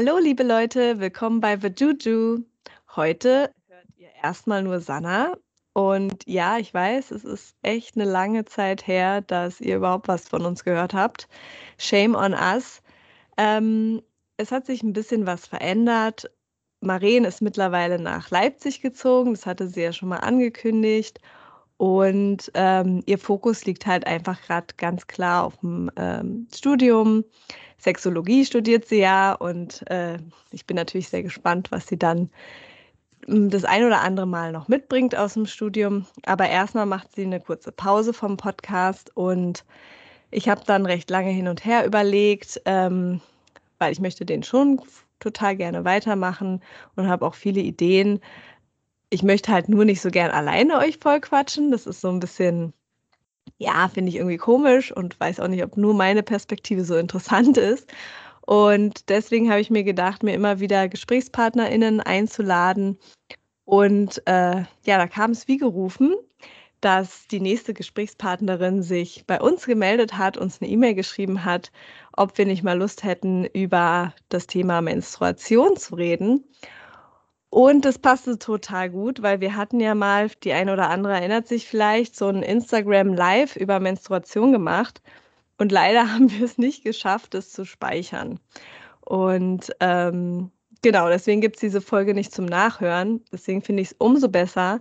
Hallo, liebe Leute, willkommen bei The Juju. Heute hört ihr erstmal nur Sanna. Und ja, ich weiß, es ist echt eine lange Zeit her, dass ihr überhaupt was von uns gehört habt. Shame on us. Ähm, es hat sich ein bisschen was verändert. Maren ist mittlerweile nach Leipzig gezogen, das hatte sie ja schon mal angekündigt. Und ähm, ihr Fokus liegt halt einfach gerade ganz klar auf dem ähm, Studium. Sexologie studiert sie ja und äh, ich bin natürlich sehr gespannt, was sie dann hm, das ein oder andere Mal noch mitbringt aus dem Studium. Aber erstmal macht sie eine kurze Pause vom Podcast und ich habe dann recht lange hin und her überlegt, ähm, weil ich möchte den schon total gerne weitermachen und habe auch viele Ideen, ich möchte halt nur nicht so gern alleine euch voll quatschen. Das ist so ein bisschen, ja, finde ich irgendwie komisch und weiß auch nicht, ob nur meine Perspektive so interessant ist. Und deswegen habe ich mir gedacht, mir immer wieder GesprächspartnerInnen einzuladen. Und äh, ja, da kam es wie gerufen, dass die nächste Gesprächspartnerin sich bei uns gemeldet hat, uns eine E-Mail geschrieben hat, ob wir nicht mal Lust hätten, über das Thema Menstruation zu reden. Und das passte total gut, weil wir hatten ja mal, die eine oder andere erinnert sich vielleicht, so ein Instagram Live über Menstruation gemacht. Und leider haben wir es nicht geschafft, es zu speichern. Und ähm, genau, deswegen gibt es diese Folge nicht zum Nachhören. Deswegen finde ich es umso besser,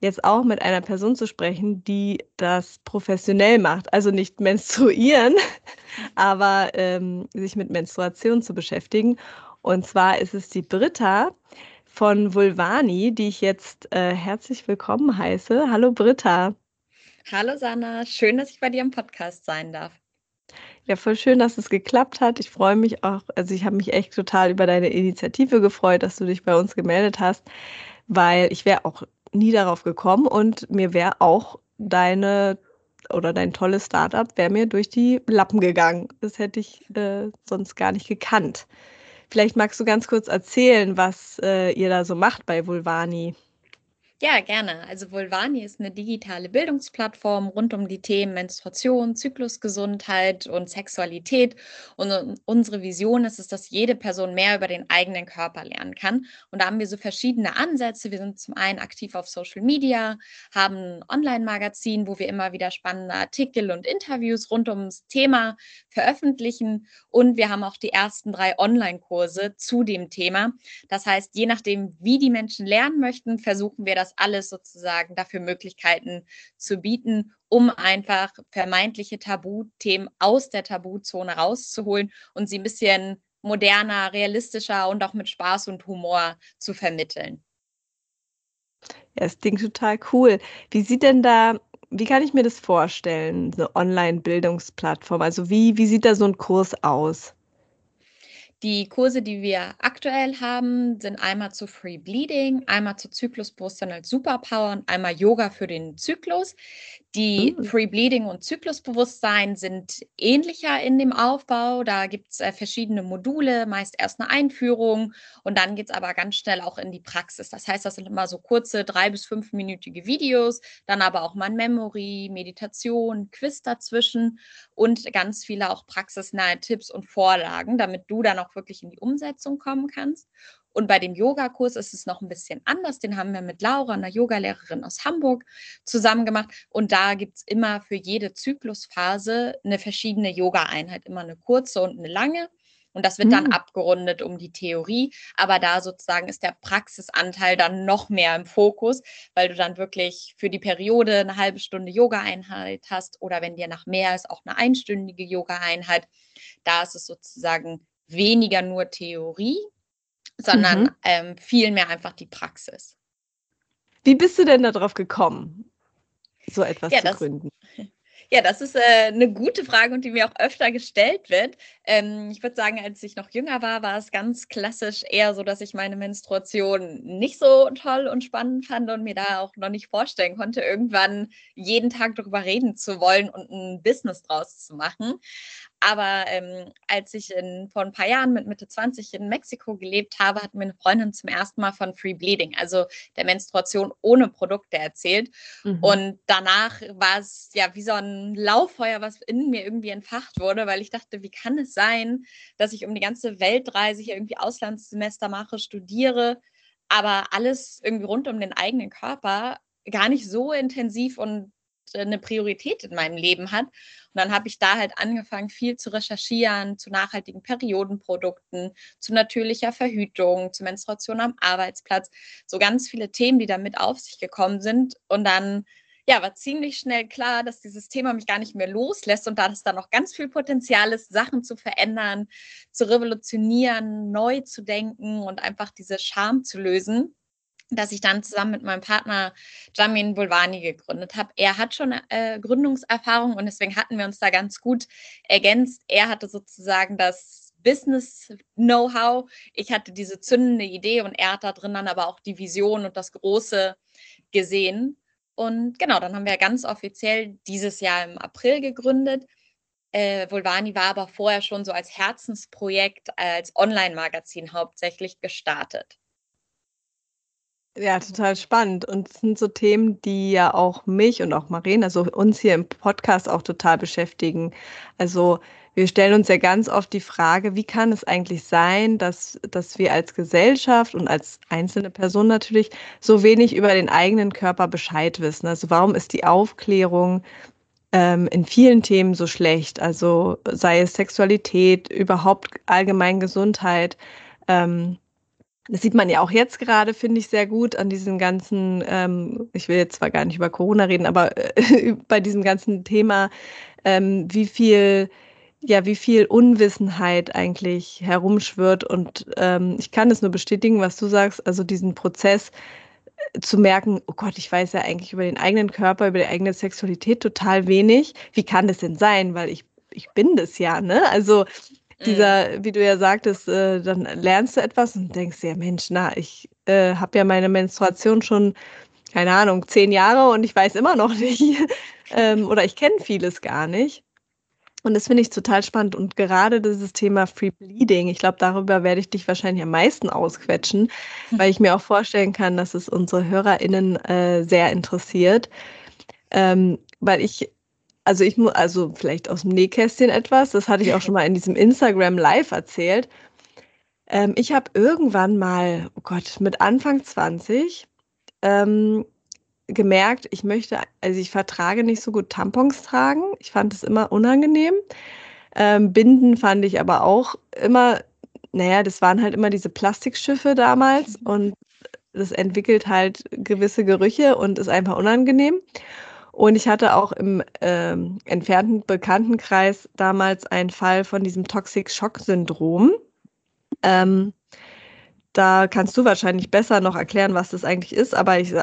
jetzt auch mit einer Person zu sprechen, die das professionell macht. Also nicht menstruieren, aber ähm, sich mit Menstruation zu beschäftigen. Und zwar ist es die Britta von Vulvani, die ich jetzt äh, herzlich willkommen heiße. Hallo Britta. Hallo Sanna, schön, dass ich bei dir im Podcast sein darf. Ja, voll schön, dass es geklappt hat. Ich freue mich auch, also ich habe mich echt total über deine Initiative gefreut, dass du dich bei uns gemeldet hast, weil ich wäre auch nie darauf gekommen und mir wäre auch deine oder dein tolles Startup wäre mir durch die Lappen gegangen. Das hätte ich äh, sonst gar nicht gekannt. Vielleicht magst du ganz kurz erzählen, was äh, ihr da so macht bei Vulvani. Ja, gerne. Also Vulvani ist eine digitale Bildungsplattform rund um die Themen Menstruation, Zyklusgesundheit und Sexualität. Und unsere Vision ist es, dass jede Person mehr über den eigenen Körper lernen kann. Und da haben wir so verschiedene Ansätze. Wir sind zum einen aktiv auf Social Media, haben ein Online-Magazin, wo wir immer wieder spannende Artikel und Interviews rund ums Thema veröffentlichen. Und wir haben auch die ersten drei Online-Kurse zu dem Thema. Das heißt, je nachdem, wie die Menschen lernen möchten, versuchen wir das das alles sozusagen dafür Möglichkeiten zu bieten, um einfach vermeintliche Tabuthemen aus der Tabuzone rauszuholen und sie ein bisschen moderner, realistischer und auch mit Spaß und Humor zu vermitteln. Ja, das klingt total cool. Wie sieht denn da, wie kann ich mir das vorstellen, eine Online-Bildungsplattform? Also wie, wie sieht da so ein Kurs aus? Die Kurse, die wir aktuell haben, sind einmal zu Free Bleeding, einmal zu Zyklusbewusstsein als Superpower und einmal Yoga für den Zyklus. Die. Free Bleeding und Zyklusbewusstsein sind ähnlicher in dem Aufbau. Da gibt es äh, verschiedene Module, meist erst eine Einführung und dann geht es aber ganz schnell auch in die Praxis. Das heißt, das sind immer so kurze drei- bis fünfminütige Videos, dann aber auch mal ein Memory, Meditation, Quiz dazwischen und ganz viele auch praxisnahe Tipps und Vorlagen, damit du dann auch wirklich in die Umsetzung kommen kannst. Und bei dem Yogakurs ist es noch ein bisschen anders. Den haben wir mit Laura, einer Yogalehrerin aus Hamburg, zusammen gemacht. Und da gibt es immer für jede Zyklusphase eine verschiedene Yoga-Einheit, immer eine kurze und eine lange. Und das wird dann mhm. abgerundet um die Theorie. Aber da sozusagen ist der Praxisanteil dann noch mehr im Fokus, weil du dann wirklich für die Periode eine halbe Stunde Yoga-Einheit hast oder wenn dir nach mehr ist, auch eine einstündige Yoga-Einheit. Da ist es sozusagen weniger nur Theorie, sondern mhm. ähm, viel mehr einfach die Praxis. Wie bist du denn darauf gekommen, so etwas ja, zu das, gründen? Ja, das ist äh, eine gute Frage und die mir auch öfter gestellt wird. Ähm, ich würde sagen, als ich noch jünger war, war es ganz klassisch eher so, dass ich meine Menstruation nicht so toll und spannend fand und mir da auch noch nicht vorstellen konnte, irgendwann jeden Tag darüber reden zu wollen und ein Business draus zu machen. Aber ähm, als ich in, vor ein paar Jahren mit Mitte 20 in Mexiko gelebt habe, hat mir eine Freundin zum ersten Mal von Free Bleeding, also der Menstruation ohne Produkte erzählt. Mhm. Und danach war es ja wie so ein Lauffeuer, was in mir irgendwie entfacht wurde, weil ich dachte, wie kann es sein, dass ich um die ganze Welt reise, hier irgendwie Auslandssemester mache, studiere, aber alles irgendwie rund um den eigenen Körper gar nicht so intensiv und eine Priorität in meinem Leben hat. Und dann habe ich da halt angefangen, viel zu recherchieren zu nachhaltigen Periodenprodukten, zu natürlicher Verhütung, zu Menstruation am Arbeitsplatz. So ganz viele Themen, die damit auf sich gekommen sind. Und dann ja, war ziemlich schnell klar, dass dieses Thema mich gar nicht mehr loslässt und da es da noch ganz viel Potenzial ist, Sachen zu verändern, zu revolutionieren, neu zu denken und einfach diese Scham zu lösen dass ich dann zusammen mit meinem Partner Jamin Bulwani gegründet habe. Er hat schon äh, Gründungserfahrung und deswegen hatten wir uns da ganz gut ergänzt. Er hatte sozusagen das Business-Know-how. Ich hatte diese zündende Idee und er hat da drin dann aber auch die Vision und das Große gesehen. Und genau, dann haben wir ganz offiziell dieses Jahr im April gegründet. Äh, war aber vorher schon so als Herzensprojekt, als Online-Magazin hauptsächlich gestartet. Ja, total spannend. Und es sind so Themen, die ja auch mich und auch Maren, also uns hier im Podcast auch total beschäftigen. Also wir stellen uns ja ganz oft die Frage, wie kann es eigentlich sein, dass, dass wir als Gesellschaft und als einzelne Person natürlich so wenig über den eigenen Körper Bescheid wissen? Also warum ist die Aufklärung ähm, in vielen Themen so schlecht? Also sei es Sexualität, überhaupt allgemein Gesundheit. Ähm, das sieht man ja auch jetzt gerade, finde ich, sehr gut an diesen ganzen, ähm, ich will jetzt zwar gar nicht über Corona reden, aber äh, bei diesem ganzen Thema, ähm, wie viel, ja, wie viel Unwissenheit eigentlich herumschwirrt. Und ähm, ich kann es nur bestätigen, was du sagst, also diesen Prozess äh, zu merken, oh Gott, ich weiß ja eigentlich über den eigenen Körper, über die eigene Sexualität total wenig. Wie kann das denn sein? Weil ich, ich bin das ja, ne? Also dieser, mhm. wie du ja sagtest, äh, dann lernst du etwas und denkst dir, Mensch, na, ich äh, habe ja meine Menstruation schon, keine Ahnung, zehn Jahre und ich weiß immer noch nicht. ähm, oder ich kenne vieles gar nicht. Und das finde ich total spannend. Und gerade dieses Thema Free Bleeding, ich glaube, darüber werde ich dich wahrscheinlich am meisten ausquetschen, weil ich mir auch vorstellen kann, dass es unsere HörerInnen äh, sehr interessiert. Ähm, weil ich also ich muss, also vielleicht aus dem Nähkästchen etwas, das hatte ich auch schon mal in diesem Instagram Live erzählt. Ähm, ich habe irgendwann mal, oh Gott, mit Anfang 20 ähm, gemerkt, ich möchte, also ich vertrage nicht so gut Tampons tragen. Ich fand es immer unangenehm. Ähm, Binden fand ich aber auch immer, naja, das waren halt immer diese Plastikschiffe damals und das entwickelt halt gewisse Gerüche und ist einfach unangenehm. Und ich hatte auch im ähm, entfernten Bekanntenkreis damals einen Fall von diesem Toxic Shock Syndrom. Ähm, da kannst du wahrscheinlich besser noch erklären, was das eigentlich ist. Aber ich,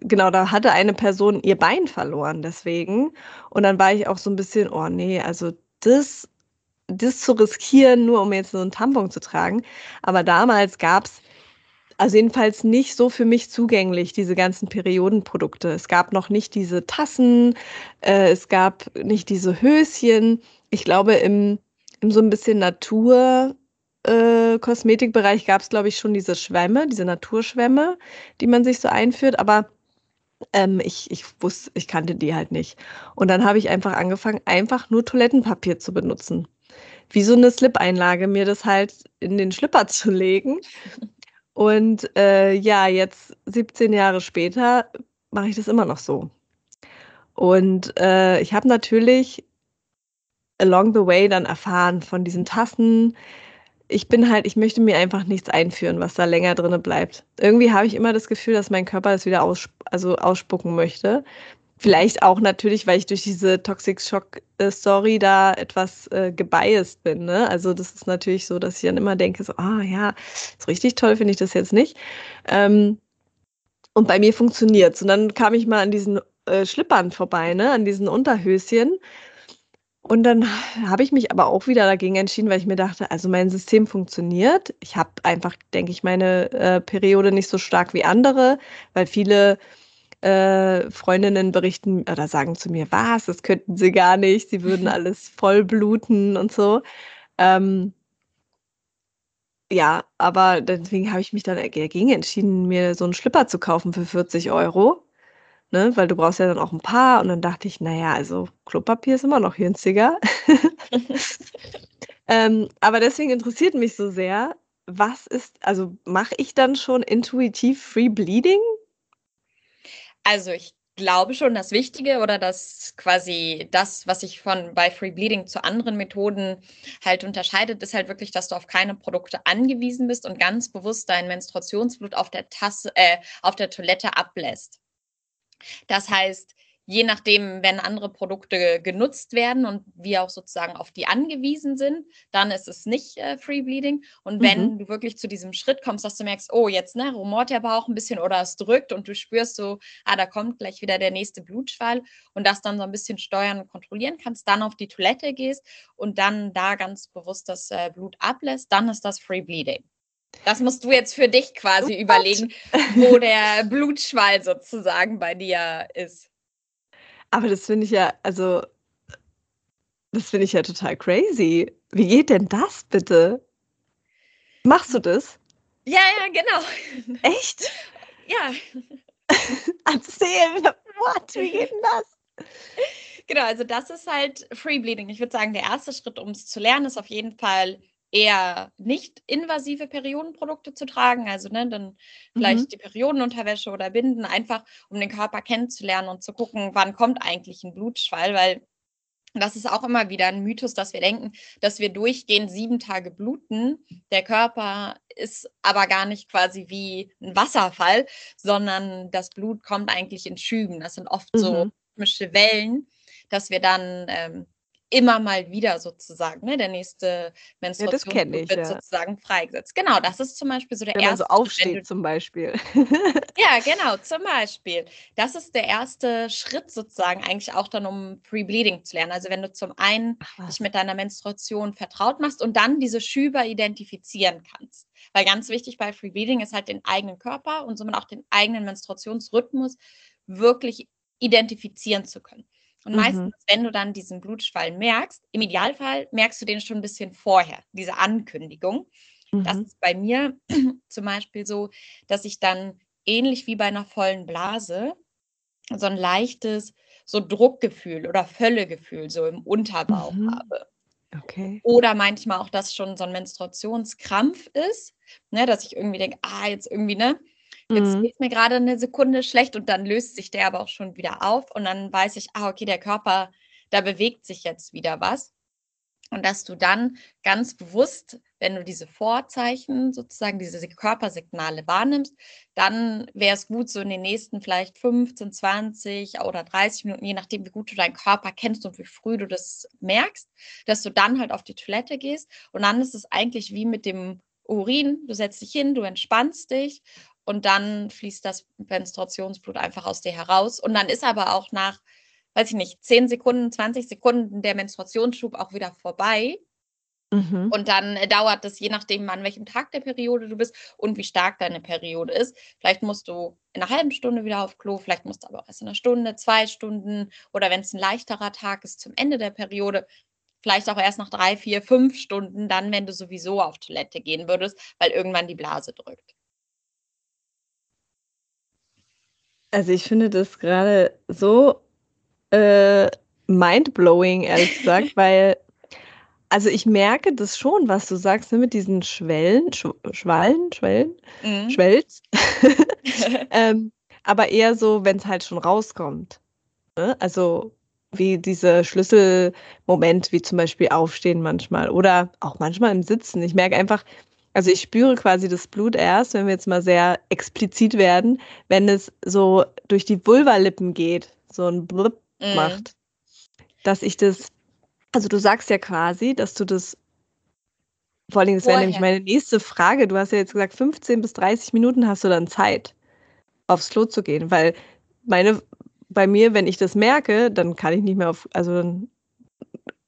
genau, da hatte eine Person ihr Bein verloren deswegen. Und dann war ich auch so ein bisschen, oh nee, also das, das zu riskieren, nur um jetzt so einen Tampon zu tragen. Aber damals gab es also jedenfalls nicht so für mich zugänglich, diese ganzen Periodenprodukte. Es gab noch nicht diese Tassen, äh, es gab nicht diese Höschen. Ich glaube, im, im so ein bisschen Natur, äh, Kosmetikbereich gab es, glaube ich, schon diese Schwämme, diese Naturschwämme, die man sich so einführt, aber ähm, ich, ich wusste, ich kannte die halt nicht. Und dann habe ich einfach angefangen, einfach nur Toilettenpapier zu benutzen. Wie so eine Slip-Einlage, mir das halt in den Schlipper zu legen und äh, ja, jetzt 17 Jahre später mache ich das immer noch so. Und äh, ich habe natürlich along the way dann erfahren von diesen Tassen. Ich bin halt, ich möchte mir einfach nichts einführen, was da länger drin bleibt. Irgendwie habe ich immer das Gefühl, dass mein Körper das wieder aus, also ausspucken möchte. Vielleicht auch natürlich, weil ich durch diese Toxic Shock äh, Story da etwas äh, gebiased bin. Ne? Also das ist natürlich so, dass ich dann immer denke, so, ah ja, so richtig toll finde ich das jetzt nicht. Ähm, und bei mir funktioniert's. Und dann kam ich mal an diesen äh, Schlippern vorbei, ne? an diesen Unterhöschen. Und dann habe ich mich aber auch wieder dagegen entschieden, weil ich mir dachte, also mein System funktioniert. Ich habe einfach, denke ich, meine äh, Periode nicht so stark wie andere, weil viele äh, Freundinnen berichten oder sagen zu mir, was, das könnten sie gar nicht, sie würden alles voll bluten und so. Ähm, ja, aber deswegen habe ich mich dann dagegen entschieden, mir so einen Schlipper zu kaufen für 40 Euro. Ne, weil du brauchst ja dann auch ein paar und dann dachte ich, naja, also Klopapier ist immer noch günstiger. ähm, aber deswegen interessiert mich so sehr, was ist, also mache ich dann schon intuitiv Free Bleeding? Also ich glaube schon, das Wichtige oder das quasi das, was sich von bei Free Bleeding zu anderen Methoden halt unterscheidet, ist halt wirklich, dass du auf keine Produkte angewiesen bist und ganz bewusst dein Menstruationsblut auf der Tasse, äh, auf der Toilette ablässt. Das heißt, je nachdem, wenn andere Produkte genutzt werden und wir auch sozusagen auf die angewiesen sind, dann ist es nicht äh, Free Bleeding. Und wenn mhm. du wirklich zu diesem Schritt kommst, dass du merkst, oh, jetzt ne, rumort der Bauch ein bisschen oder es drückt und du spürst so, ah, da kommt gleich wieder der nächste Blutschwall und das dann so ein bisschen steuern und kontrollieren kannst, dann auf die Toilette gehst und dann da ganz bewusst das äh, Blut ablässt, dann ist das Free Bleeding. Das musst du jetzt für dich quasi oh überlegen, wo der Blutschwall sozusagen bei dir ist. Aber das finde ich ja, also, das finde ich ja total crazy. Wie geht denn das bitte? Machst du das? Ja, ja, genau. Echt? Ja. Erzähl, what? Wie geht denn das? Genau, also das ist halt Free Bleeding. Ich würde sagen, der erste Schritt, um es zu lernen, ist auf jeden Fall eher nicht invasive Periodenprodukte zu tragen, also ne, dann vielleicht mhm. die Periodenunterwäsche oder Binden, einfach um den Körper kennenzulernen und zu gucken, wann kommt eigentlich ein Blutschwall, weil das ist auch immer wieder ein Mythos, dass wir denken, dass wir durchgehend sieben Tage bluten. Der Körper ist aber gar nicht quasi wie ein Wasserfall, sondern das Blut kommt eigentlich in Schüben. Das sind oft mhm. so rhythmische Wellen, dass wir dann ähm, immer mal wieder sozusagen, ne? Der nächste Menstruation ja, wird ja. sozusagen freigesetzt. Genau, das ist zum Beispiel so der Wenn erste. Wenn man so aufsteht du, zum Beispiel. ja, genau, zum Beispiel. Das ist der erste Schritt sozusagen eigentlich auch dann, um Free Bleeding zu lernen. Also wenn du zum einen dich mit deiner Menstruation vertraut machst und dann diese Schüber identifizieren kannst. Weil ganz wichtig bei Free Bleeding ist halt den eigenen Körper und somit auch den eigenen Menstruationsrhythmus wirklich identifizieren zu können. Und mhm. meistens, wenn du dann diesen Blutschwall merkst, im Idealfall merkst du den schon ein bisschen vorher, diese Ankündigung. Mhm. Das ist bei mir zum Beispiel so, dass ich dann ähnlich wie bei einer vollen Blase so ein leichtes so Druckgefühl oder Völlegefühl so im Unterbauch mhm. habe. Okay. Oder manchmal auch, dass schon so ein Menstruationskrampf ist, ne, dass ich irgendwie denke, ah, jetzt irgendwie, ne, Jetzt mhm. geht mir gerade eine Sekunde schlecht und dann löst sich der aber auch schon wieder auf und dann weiß ich, ah, okay, der Körper, da bewegt sich jetzt wieder was. Und dass du dann ganz bewusst, wenn du diese Vorzeichen, sozusagen diese Körpersignale wahrnimmst, dann wäre es gut, so in den nächsten vielleicht 15, 20 oder 30 Minuten, je nachdem, wie gut du deinen Körper kennst und wie früh du das merkst, dass du dann halt auf die Toilette gehst. Und dann ist es eigentlich wie mit dem Urin. Du setzt dich hin, du entspannst dich und dann fließt das Menstruationsblut einfach aus dir heraus. Und dann ist aber auch nach, weiß ich nicht, 10 Sekunden, 20 Sekunden der Menstruationsschub auch wieder vorbei. Mhm. Und dann dauert es, je nachdem, an welchem Tag der Periode du bist und wie stark deine Periode ist. Vielleicht musst du in einer halben Stunde wieder auf Klo, vielleicht musst du aber auch erst in einer Stunde, zwei Stunden oder wenn es ein leichterer Tag ist zum Ende der Periode, vielleicht auch erst nach drei, vier, fünf Stunden, dann, wenn du sowieso auf Toilette gehen würdest, weil irgendwann die Blase drückt. Also ich finde das gerade so äh, mindblowing, ehrlich gesagt, weil also ich merke das schon, was du sagst, ne, mit diesen Schwellen, Sch Schwallen, Schwellen, mhm. Schwelz. ähm, aber eher so, wenn es halt schon rauskommt. Ne? Also wie diese Schlüsselmoment, wie zum Beispiel Aufstehen manchmal oder auch manchmal im Sitzen. Ich merke einfach, also ich spüre quasi das Blut erst, wenn wir jetzt mal sehr explizit werden, wenn es so durch die Vulvalippen geht, so ein Blip mm. macht. Dass ich das, also du sagst ja quasi, dass du das, vor allen Dingen, das wäre nämlich meine nächste Frage, du hast ja jetzt gesagt, 15 bis 30 Minuten hast du dann Zeit, aufs Klo zu gehen, weil meine, bei mir, wenn ich das merke, dann kann ich nicht mehr auf, also dann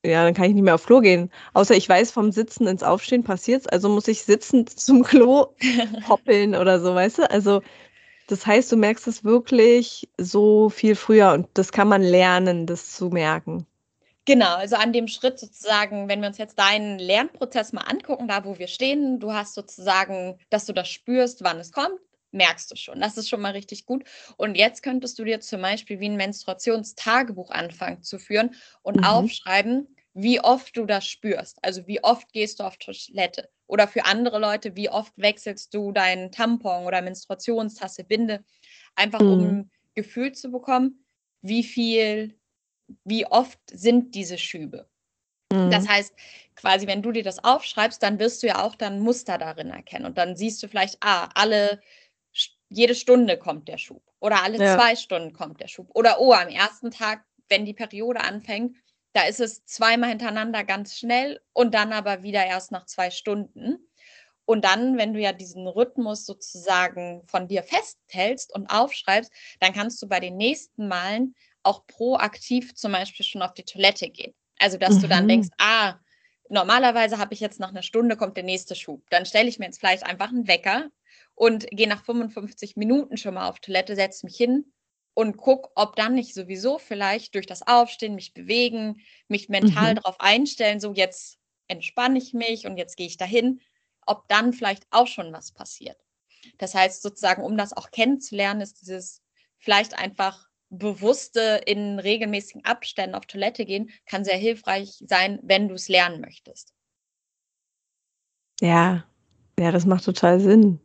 ja, dann kann ich nicht mehr auf Klo gehen. Außer ich weiß, vom Sitzen ins Aufstehen passiert's, also muss ich sitzend zum Klo hoppeln oder so, weißt du? Also Das heißt, du merkst es wirklich so viel früher und das kann man lernen, das zu merken. Genau, also an dem Schritt sozusagen, wenn wir uns jetzt deinen Lernprozess mal angucken, da wo wir stehen, du hast sozusagen, dass du das spürst, wann es kommt, merkst du schon. Das ist schon mal richtig gut. Und jetzt könntest du dir zum Beispiel wie ein Menstruationstagebuch anfangen zu führen und mhm. aufschreiben, wie oft du das spürst. Also wie oft gehst du auf Toilette. Oder für andere Leute, wie oft wechselst du deinen Tampon oder Menstruationstasse, Binde. Einfach mhm. um ein Gefühl zu bekommen, wie viel wie oft sind diese Schübe. Mhm. Das heißt, quasi, wenn du dir das aufschreibst, dann wirst du ja auch dann Muster darin erkennen. Und dann siehst du vielleicht, ah, alle, jede Stunde kommt der Schub. Oder alle ja. zwei Stunden kommt der Schub. Oder oh, am ersten Tag, wenn die Periode anfängt, da ist es zweimal hintereinander ganz schnell und dann aber wieder erst nach zwei Stunden. Und dann, wenn du ja diesen Rhythmus sozusagen von dir festhältst und aufschreibst, dann kannst du bei den nächsten Malen auch proaktiv zum Beispiel schon auf die Toilette gehen. Also, dass mhm. du dann mhm. denkst, ah, normalerweise habe ich jetzt nach einer Stunde kommt der nächste Schub. Dann stelle ich mir jetzt vielleicht einfach einen Wecker und gehe nach 55 Minuten schon mal auf Toilette, setze mich hin und gucke, ob dann nicht sowieso vielleicht durch das Aufstehen, mich bewegen, mich mental mhm. darauf einstellen, so jetzt entspanne ich mich und jetzt gehe ich dahin, ob dann vielleicht auch schon was passiert. Das heißt sozusagen, um das auch kennenzulernen, ist dieses vielleicht einfach bewusste in regelmäßigen Abständen auf Toilette gehen, kann sehr hilfreich sein, wenn du es lernen möchtest. Ja, ja, das macht total Sinn.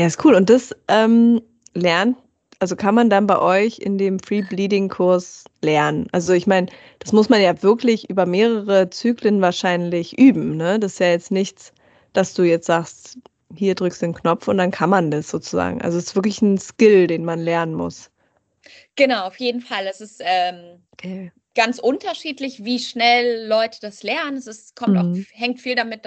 Ja, ist cool. Und das ähm, lernt, also kann man dann bei euch in dem Free Bleeding Kurs lernen. Also ich meine, das muss man ja wirklich über mehrere Zyklen wahrscheinlich üben. Ne? Das ist ja jetzt nichts, dass du jetzt sagst, hier drückst du den Knopf und dann kann man das sozusagen. Also es ist wirklich ein Skill, den man lernen muss. Genau, auf jeden Fall. Es ist ähm, okay ganz unterschiedlich, wie schnell Leute das lernen. Es ist, kommt mhm. auch, hängt viel damit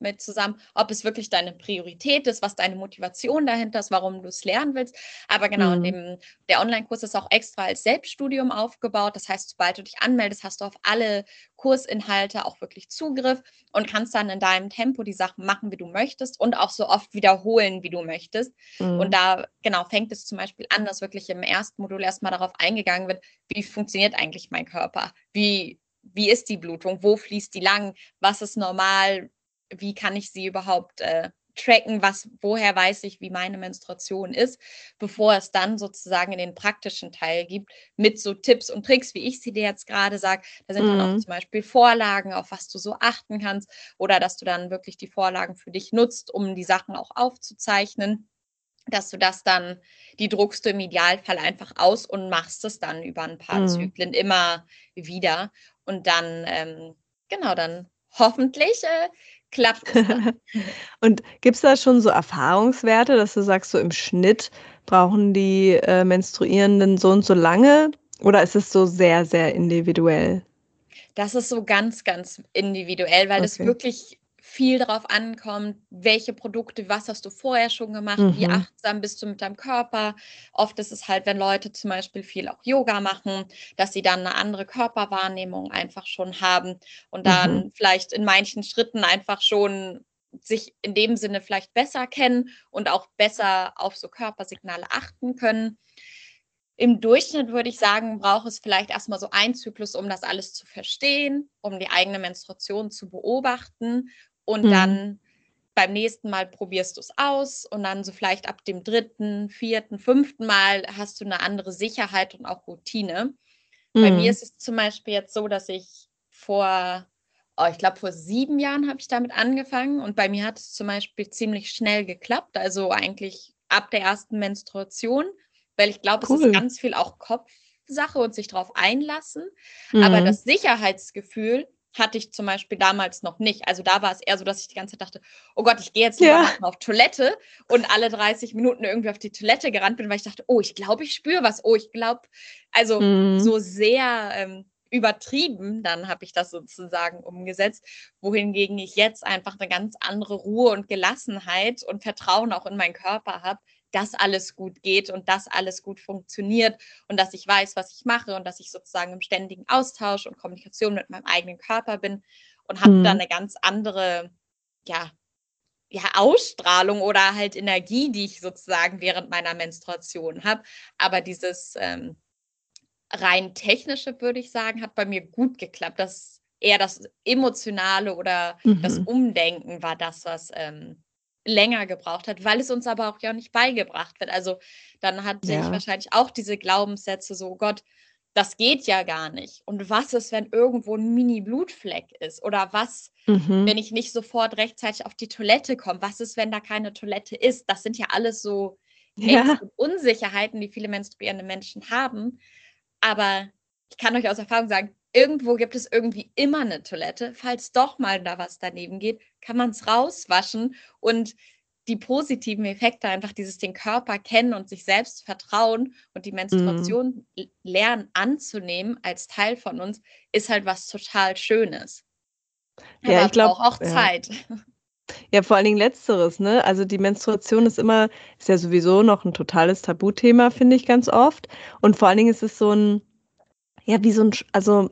damit zusammen, ob es wirklich deine Priorität ist, was deine Motivation dahinter ist, warum du es lernen willst. Aber genau, mhm. dem, der Online-Kurs ist auch extra als Selbststudium aufgebaut. Das heißt, sobald du dich anmeldest, hast du auf alle Kursinhalte auch wirklich Zugriff und kannst dann in deinem Tempo die Sachen machen, wie du möchtest und auch so oft wiederholen, wie du möchtest. Mhm. Und da, genau, fängt es zum Beispiel an, dass wirklich im ersten Modul erstmal darauf eingegangen wird, wie funktioniert eigentlich mein Körper Körper? Wie, wie ist die Blutung? Wo fließt die lang? Was ist normal? Wie kann ich sie überhaupt äh, tracken? Was, woher weiß ich, wie meine Menstruation ist, bevor es dann sozusagen in den praktischen Teil gibt, mit so Tipps und Tricks, wie ich sie dir jetzt gerade sage. Da sind mhm. dann auch mhm. zum Beispiel Vorlagen, auf was du so achten kannst, oder dass du dann wirklich die Vorlagen für dich nutzt, um die Sachen auch aufzuzeichnen dass du das dann, die druckst du im Idealfall einfach aus und machst es dann über ein paar mhm. Zyklen immer wieder. Und dann, ähm, genau, dann hoffentlich äh, klappt es dann. und gibt es da schon so Erfahrungswerte, dass du sagst, so im Schnitt brauchen die äh, Menstruierenden so und so lange? Oder ist es so sehr, sehr individuell? Das ist so ganz, ganz individuell, weil okay. das wirklich viel darauf ankommt, welche Produkte, was hast du vorher schon gemacht, mhm. wie achtsam bist du mit deinem Körper. Oft ist es halt, wenn Leute zum Beispiel viel auch Yoga machen, dass sie dann eine andere Körperwahrnehmung einfach schon haben und dann mhm. vielleicht in manchen Schritten einfach schon sich in dem Sinne vielleicht besser kennen und auch besser auf so Körpersignale achten können. Im Durchschnitt würde ich sagen, braucht es vielleicht erstmal so ein Zyklus, um das alles zu verstehen, um die eigene Menstruation zu beobachten und mhm. dann beim nächsten Mal probierst du es aus und dann so vielleicht ab dem dritten, vierten, fünften Mal hast du eine andere Sicherheit und auch Routine. Mhm. Bei mir mhm. ist es zum Beispiel jetzt so, dass ich vor, oh, ich glaube, vor sieben Jahren habe ich damit angefangen und bei mir hat es zum Beispiel ziemlich schnell geklappt, also eigentlich ab der ersten Menstruation, weil ich glaube, cool. es ist ganz viel auch Kopfsache und sich darauf einlassen. Mhm. Aber das Sicherheitsgefühl, hatte ich zum Beispiel damals noch nicht. Also da war es eher so, dass ich die ganze Zeit dachte, oh Gott, ich gehe jetzt lieber ja. auf Toilette und alle 30 Minuten irgendwie auf die Toilette gerannt bin, weil ich dachte, oh, ich glaube, ich spüre was. Oh, ich glaube, also mhm. so sehr ähm, übertrieben, dann habe ich das sozusagen umgesetzt, wohingegen ich jetzt einfach eine ganz andere Ruhe und Gelassenheit und Vertrauen auch in meinen Körper habe, dass alles gut geht und dass alles gut funktioniert und dass ich weiß, was ich mache und dass ich sozusagen im ständigen Austausch und Kommunikation mit meinem eigenen Körper bin und habe mhm. dann eine ganz andere, ja, ja, Ausstrahlung oder halt Energie, die ich sozusagen während meiner Menstruation habe. Aber dieses ähm, rein technische, würde ich sagen, hat bei mir gut geklappt. Das eher das Emotionale oder mhm. das Umdenken war das, was ähm, länger gebraucht hat, weil es uns aber auch ja nicht beigebracht wird. Also dann hatte ja. ich wahrscheinlich auch diese Glaubenssätze, so oh Gott, das geht ja gar nicht. Und was ist, wenn irgendwo ein Mini-Blutfleck ist? Oder was, mhm. wenn ich nicht sofort rechtzeitig auf die Toilette komme? Was ist, wenn da keine Toilette ist? Das sind ja alles so ja. Unsicherheiten, die viele menstruierende Menschen haben. Aber ich kann euch aus Erfahrung sagen, irgendwo gibt es irgendwie immer eine Toilette. Falls doch mal da was daneben geht, kann man es rauswaschen und die positiven Effekte, einfach dieses den Körper kennen und sich selbst vertrauen und die mhm. Menstruation mm. lernen anzunehmen als Teil von uns, ist halt was total Schönes. Aber ja, ich glaube auch Zeit. Ja. Ja, vor allen Dingen letzteres, ne? Also die Menstruation ist immer, ist ja sowieso noch ein totales Tabuthema, finde ich ganz oft. Und vor allen Dingen ist es so ein, ja, wie so ein, also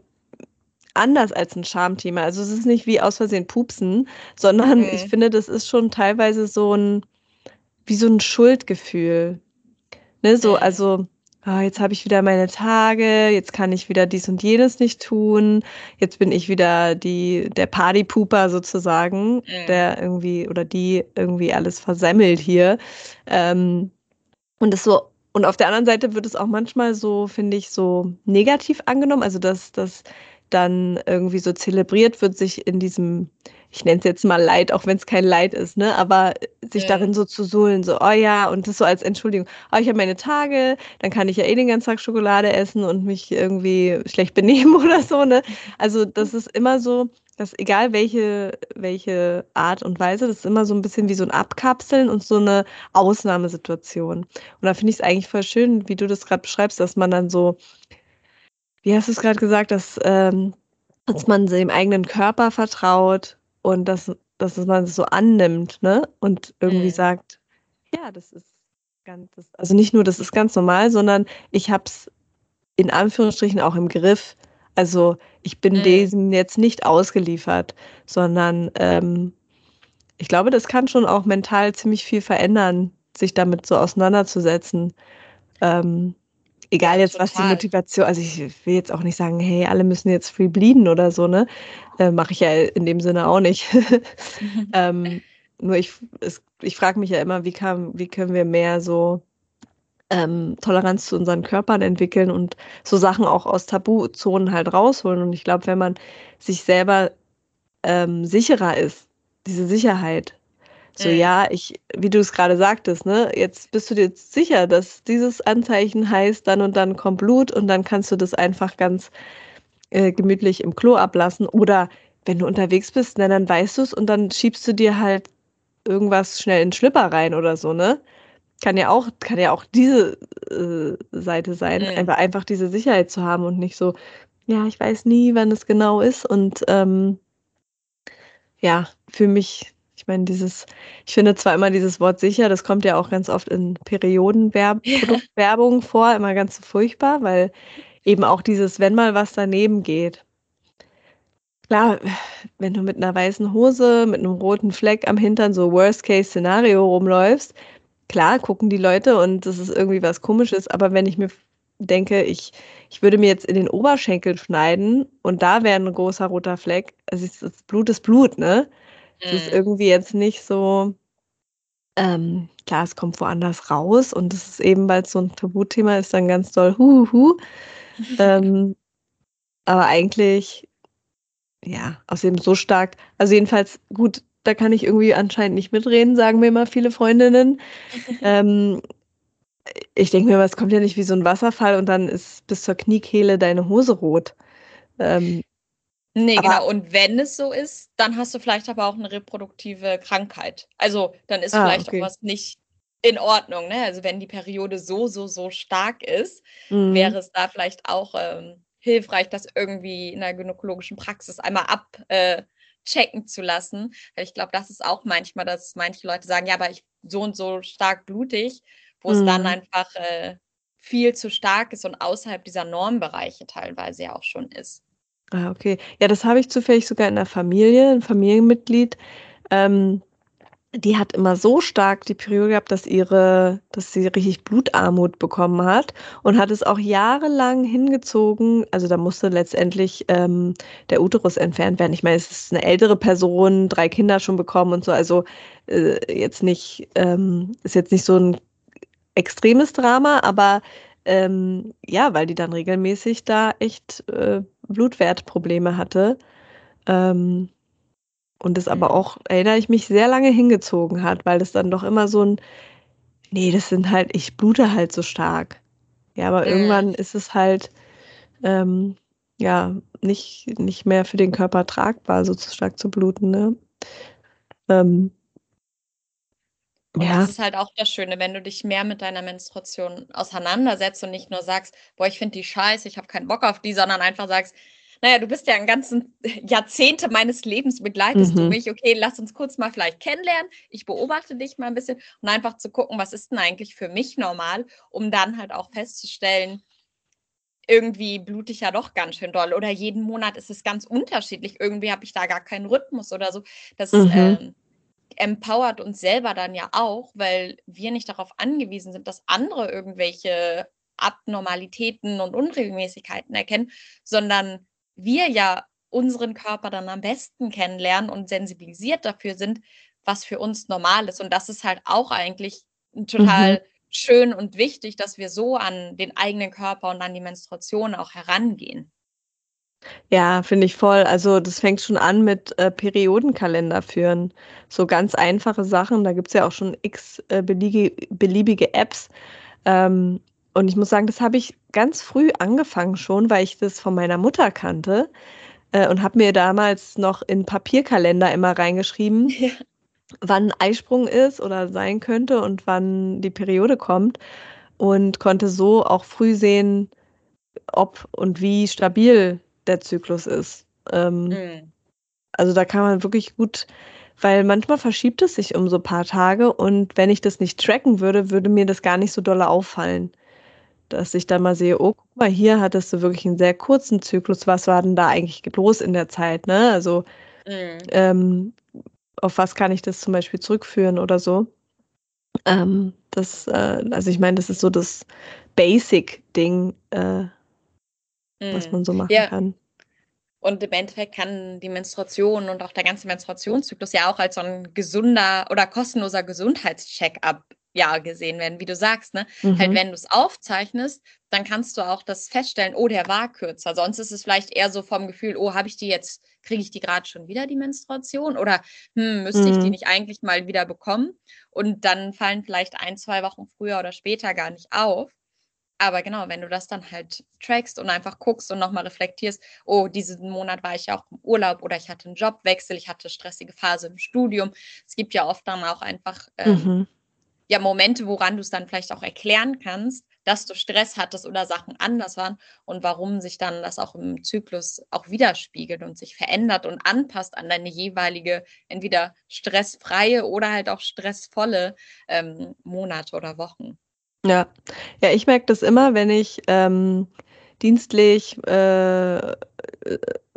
anders als ein Schamthema. Also es ist nicht wie aus Versehen pupsen, sondern okay. ich finde, das ist schon teilweise so ein, wie so ein Schuldgefühl. Ne, so, also, oh, jetzt habe ich wieder meine Tage, jetzt kann ich wieder dies und jenes nicht tun, jetzt bin ich wieder die, der Partypooper sozusagen, mhm. der irgendwie oder die irgendwie alles versemmelt hier. Ähm, und das so, und auf der anderen Seite wird es auch manchmal so, finde ich, so negativ angenommen. Also, dass, dass dann irgendwie so zelebriert wird, sich in diesem, ich nenne es jetzt mal Leid, auch wenn es kein Leid ist, ne, aber sich ja. darin so zu suhlen, so, oh ja, und das so als Entschuldigung, oh, ich habe meine Tage, dann kann ich ja eh den ganzen Tag Schokolade essen und mich irgendwie schlecht benehmen oder so, ne. Also das ist immer so, dass egal welche, welche Art und Weise, das ist immer so ein bisschen wie so ein Abkapseln und so eine Ausnahmesituation. Und da finde ich es eigentlich voll schön, wie du das gerade beschreibst, dass man dann so wie hast du es gerade gesagt, dass, ähm, dass man dem eigenen Körper vertraut und dass, dass man es so annimmt, ne? Und irgendwie mhm. sagt, ja, das ist ganz, das, also nicht nur, das ist ganz normal, sondern ich habe es in Anführungsstrichen auch im Griff. Also ich bin mhm. diesem jetzt nicht ausgeliefert, sondern ähm, ich glaube, das kann schon auch mental ziemlich viel verändern, sich damit so auseinanderzusetzen. Ähm, egal jetzt, was die Motivation, also ich will jetzt auch nicht sagen, hey, alle müssen jetzt free bleeden oder so, ne? Äh, Mache ich ja in dem Sinne auch nicht. ähm, nur ich, ich frage mich ja immer, wie, kann, wie können wir mehr so ähm, Toleranz zu unseren Körpern entwickeln und so Sachen auch aus Tabuzonen halt rausholen. Und ich glaube, wenn man sich selber ähm, sicherer ist, diese Sicherheit, so, mhm. ja, ich, wie du es gerade sagtest, ne, jetzt bist du dir sicher, dass dieses Anzeichen heißt, dann und dann kommt Blut und dann kannst du das einfach ganz äh, gemütlich im Klo ablassen. Oder wenn du unterwegs bist, ne, dann weißt du es und dann schiebst du dir halt irgendwas schnell in den Schlipper rein oder so, ne? Kann ja auch, kann ja auch diese äh, Seite sein, mhm. einfach, einfach diese Sicherheit zu haben und nicht so, ja, ich weiß nie, wann es genau ist und ähm, ja, für mich ich meine, dieses, ich finde zwar immer dieses Wort sicher, das kommt ja auch ganz oft in Periodenproduktwerbung vor, immer ganz so furchtbar, weil eben auch dieses, wenn mal was daneben geht. Klar, wenn du mit einer weißen Hose, mit einem roten Fleck am Hintern so Worst-Case-Szenario rumläufst, klar gucken die Leute und das ist irgendwie was Komisches, aber wenn ich mir denke, ich, ich würde mir jetzt in den Oberschenkel schneiden und da wäre ein großer roter Fleck, also das Blut ist Blut, ne? Es ist mhm. irgendwie jetzt nicht so, ähm, klar, es kommt woanders raus und es ist eben, weil es so ein Tabuthema ist, dann ganz doll hu, hu. ähm, aber eigentlich, ja, außerdem so stark, also jedenfalls gut, da kann ich irgendwie anscheinend nicht mitreden, sagen mir immer viele Freundinnen. ähm, ich denke mir, es kommt ja nicht wie so ein Wasserfall und dann ist bis zur Kniekehle deine Hose rot. Ähm, Nee, aber, genau. Und wenn es so ist, dann hast du vielleicht aber auch eine reproduktive Krankheit. Also dann ist ah, vielleicht okay. auch was nicht in Ordnung. Ne? Also wenn die Periode so, so, so stark ist, mhm. wäre es da vielleicht auch ähm, hilfreich, das irgendwie in der gynäkologischen Praxis einmal abchecken äh, zu lassen. Weil ich glaube, das ist auch manchmal, dass manche Leute sagen, ja, aber ich so und so stark blutig, wo mhm. es dann mhm. einfach äh, viel zu stark ist und außerhalb dieser Normbereiche teilweise ja auch schon ist. Ah, okay. Ja, das habe ich zufällig sogar in der Familie, ein Familienmitglied. Ähm, die hat immer so stark die Periode gehabt, dass ihre, dass sie richtig Blutarmut bekommen hat und hat es auch jahrelang hingezogen. Also da musste letztendlich ähm, der Uterus entfernt werden. Ich meine, es ist eine ältere Person, drei Kinder schon bekommen und so. Also äh, jetzt nicht, ähm, ist jetzt nicht so ein extremes Drama, aber ähm, ja, weil die dann regelmäßig da echt äh, Blutwertprobleme hatte. Ähm, und es aber mhm. auch, erinnere ich mich, sehr lange hingezogen hat, weil das dann doch immer so ein, nee, das sind halt, ich blute halt so stark. Ja, aber mhm. irgendwann ist es halt, ähm, ja, nicht, nicht mehr für den Körper tragbar, so zu stark zu bluten, ne? Ähm, und ja. das ist halt auch das Schöne, wenn du dich mehr mit deiner Menstruation auseinandersetzt und nicht nur sagst, boah, ich finde die scheiße, ich habe keinen Bock auf die, sondern einfach sagst, naja, du bist ja ein ganzen Jahrzehnte meines Lebens begleitest mhm. du mich. Okay, lass uns kurz mal vielleicht kennenlernen. Ich beobachte dich mal ein bisschen und einfach zu gucken, was ist denn eigentlich für mich normal, um dann halt auch festzustellen, irgendwie blute ich ja doch ganz schön doll oder jeden Monat ist es ganz unterschiedlich. Irgendwie habe ich da gar keinen Rhythmus oder so. Das mhm. ähm, empowert uns selber dann ja auch, weil wir nicht darauf angewiesen sind, dass andere irgendwelche Abnormalitäten und Unregelmäßigkeiten erkennen, sondern wir ja unseren Körper dann am besten kennenlernen und sensibilisiert dafür sind, was für uns normal ist. Und das ist halt auch eigentlich total mhm. schön und wichtig, dass wir so an den eigenen Körper und an die Menstruation auch herangehen. Ja, finde ich voll. Also das fängt schon an mit äh, Periodenkalender führen. So ganz einfache Sachen. Da gibt es ja auch schon x äh, beliebige, beliebige Apps. Ähm, und ich muss sagen, das habe ich ganz früh angefangen schon, weil ich das von meiner Mutter kannte äh, und habe mir damals noch in Papierkalender immer reingeschrieben, ja. wann Eisprung ist oder sein könnte und wann die Periode kommt und konnte so auch früh sehen, ob und wie stabil der Zyklus ist. Ähm, mhm. Also da kann man wirklich gut, weil manchmal verschiebt es sich um so ein paar Tage und wenn ich das nicht tracken würde, würde mir das gar nicht so dolle auffallen dass ich dann mal sehe, oh, guck mal, hier hattest du wirklich einen sehr kurzen Zyklus. Was war denn da eigentlich los in der Zeit? Ne? Also mhm. ähm, auf was kann ich das zum Beispiel zurückführen oder so? Ähm, das, äh, also ich meine, das ist so das Basic-Ding, äh, mhm. was man so machen ja. kann. Und im Endeffekt kann die Menstruation und auch der ganze Menstruationszyklus ja auch als so ein gesunder oder kostenloser Gesundheitscheck-up ja gesehen werden, wie du sagst, ne? Halt, mhm. Halt, wenn du es aufzeichnest, dann kannst du auch das feststellen, oh, der war kürzer. Sonst ist es vielleicht eher so vom Gefühl, oh, habe ich die jetzt, kriege ich die gerade schon wieder, die Menstruation? Oder hm, müsste mhm. ich die mhm. nicht eigentlich mal wieder bekommen? Und dann fallen vielleicht ein, zwei Wochen früher oder später gar nicht auf. Aber genau, wenn du das dann halt trackst und einfach guckst und nochmal reflektierst, oh, diesen Monat war ich ja auch im Urlaub oder ich hatte einen Jobwechsel, ich hatte stressige Phase im Studium. Es gibt ja oft dann auch einfach ähm, mhm ja Momente, woran du es dann vielleicht auch erklären kannst, dass du Stress hattest oder Sachen anders waren und warum sich dann das auch im Zyklus auch widerspiegelt und sich verändert und anpasst an deine jeweilige entweder stressfreie oder halt auch stressvolle ähm, Monate oder Wochen. Ja, ja, ich merke das immer, wenn ich ähm, dienstlich äh,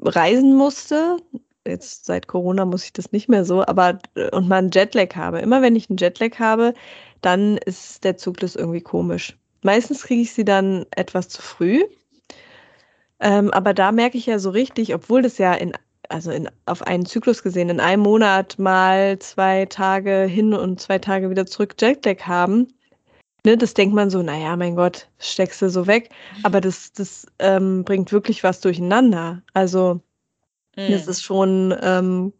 reisen musste, jetzt seit Corona muss ich das nicht mehr so, aber äh, und mal einen Jetlag habe. Immer wenn ich einen Jetlag habe, dann ist der Zyklus irgendwie komisch. Meistens kriege ich sie dann etwas zu früh. Ähm, aber da merke ich ja so richtig, obwohl das ja in, also in, auf einen Zyklus gesehen, in einem Monat mal zwei Tage hin und zwei Tage wieder zurück Jetlag haben, ne, das denkt man so, naja, mein Gott, steckst du so weg. Aber das, das ähm, bringt wirklich was durcheinander. Also Mhm. Das ist schon ähm,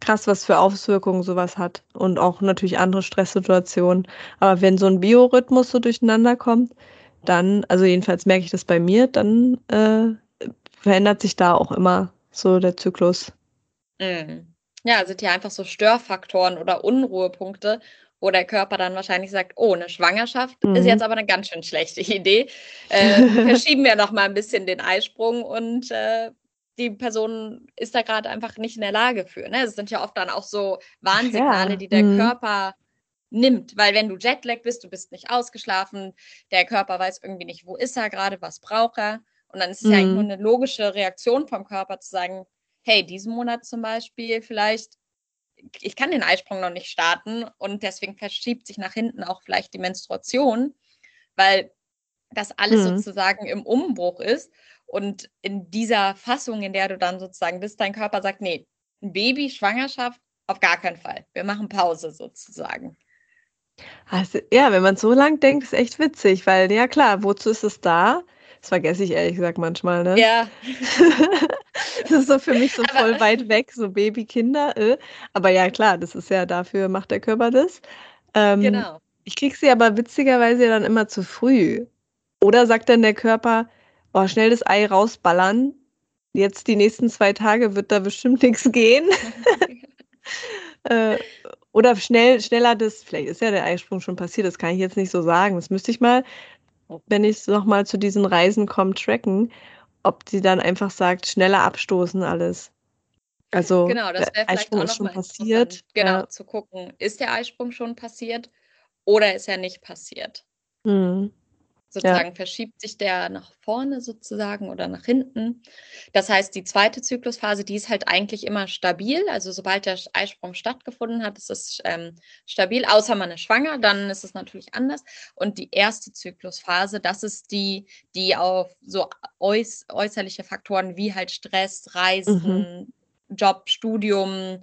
krass, was für Auswirkungen sowas hat. Und auch natürlich andere Stresssituationen. Aber wenn so ein Biorhythmus so durcheinander kommt, dann, also jedenfalls merke ich das bei mir, dann äh, verändert sich da auch immer so der Zyklus. Mhm. Ja, sind ja einfach so Störfaktoren oder Unruhepunkte, wo der Körper dann wahrscheinlich sagt, oh, eine Schwangerschaft mhm. ist jetzt aber eine ganz schön schlechte Idee. Äh, verschieben wir noch mal ein bisschen den Eisprung und äh, die Person ist da gerade einfach nicht in der Lage für. Ne? Es sind ja oft dann auch so Warnsignale, ja. die der mhm. Körper nimmt, weil wenn du Jetlag bist, du bist nicht ausgeschlafen, der Körper weiß irgendwie nicht, wo ist er gerade, was braucht er. Und dann ist es mhm. ja eigentlich nur eine logische Reaktion vom Körper zu sagen, hey, diesen Monat zum Beispiel, vielleicht ich kann den Eisprung noch nicht starten und deswegen verschiebt sich nach hinten auch vielleicht die Menstruation, weil das alles mhm. sozusagen im Umbruch ist. Und in dieser Fassung, in der du dann sozusagen bist, dein Körper sagt, nee, ein Baby, Schwangerschaft, auf gar keinen Fall. Wir machen Pause sozusagen. Also, ja, wenn man so lang denkt, ist echt witzig, weil ja klar, wozu ist es da? Das vergesse ich ehrlich gesagt manchmal, ne? Ja. das ist so für mich so voll Aber, weit weg, so Babykinder. Äh. Aber ja, klar, das ist ja dafür macht der Körper das. Ähm, genau. Ich kriege sie aber witzigerweise dann immer zu früh. Oder sagt dann der Körper, oh, schnell das Ei rausballern. Jetzt die nächsten zwei Tage wird da bestimmt nichts gehen. äh, oder schnell, schneller das, vielleicht ist ja der Eisprung schon passiert, das kann ich jetzt nicht so sagen. Das müsste ich mal, wenn ich nochmal zu diesen Reisen komme, tracken, ob sie dann einfach sagt, schneller abstoßen alles. Also genau, das der Eisprung ist schon passiert. Genau, ja. zu gucken, ist der Eisprung schon passiert oder ist er nicht passiert? Mhm sozusagen ja. verschiebt sich der nach vorne sozusagen oder nach hinten. Das heißt, die zweite Zyklusphase, die ist halt eigentlich immer stabil. Also sobald der Eisprung stattgefunden hat, ist es ähm, stabil, außer man ist schwanger, dann ist es natürlich anders. Und die erste Zyklusphase, das ist die, die auf so äuß äußerliche Faktoren wie halt Stress, Reisen, mhm. Job, Studium,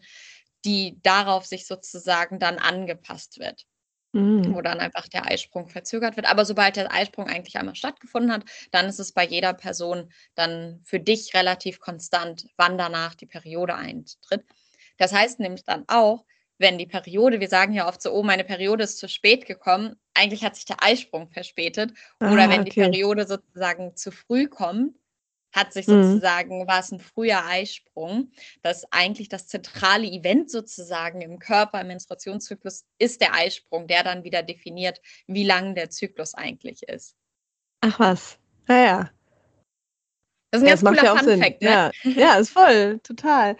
die darauf sich sozusagen dann angepasst wird mhm. wo dann einfach der Eisprung verzögert wird. Aber sobald der Eisprung eigentlich einmal stattgefunden hat, dann ist es bei jeder Person dann für dich relativ konstant, wann danach die Periode eintritt. Das heißt nämlich dann auch, wenn die Periode, wir sagen ja oft so, oh, meine Periode ist zu spät gekommen, eigentlich hat sich der Eisprung verspätet. Oder ah, wenn okay. die Periode sozusagen zu früh kommt, hat sich mhm. sozusagen, war es ein früher Eisprung, dass eigentlich das zentrale Event sozusagen im Körper, im Menstruationszyklus, ist der Eisprung, der dann wieder definiert, wie lang der Zyklus eigentlich ist. Ach was, naja. Das ist ein ja, ganz cooler ja Fun Fact, ne? Ja. ja, ist voll, total.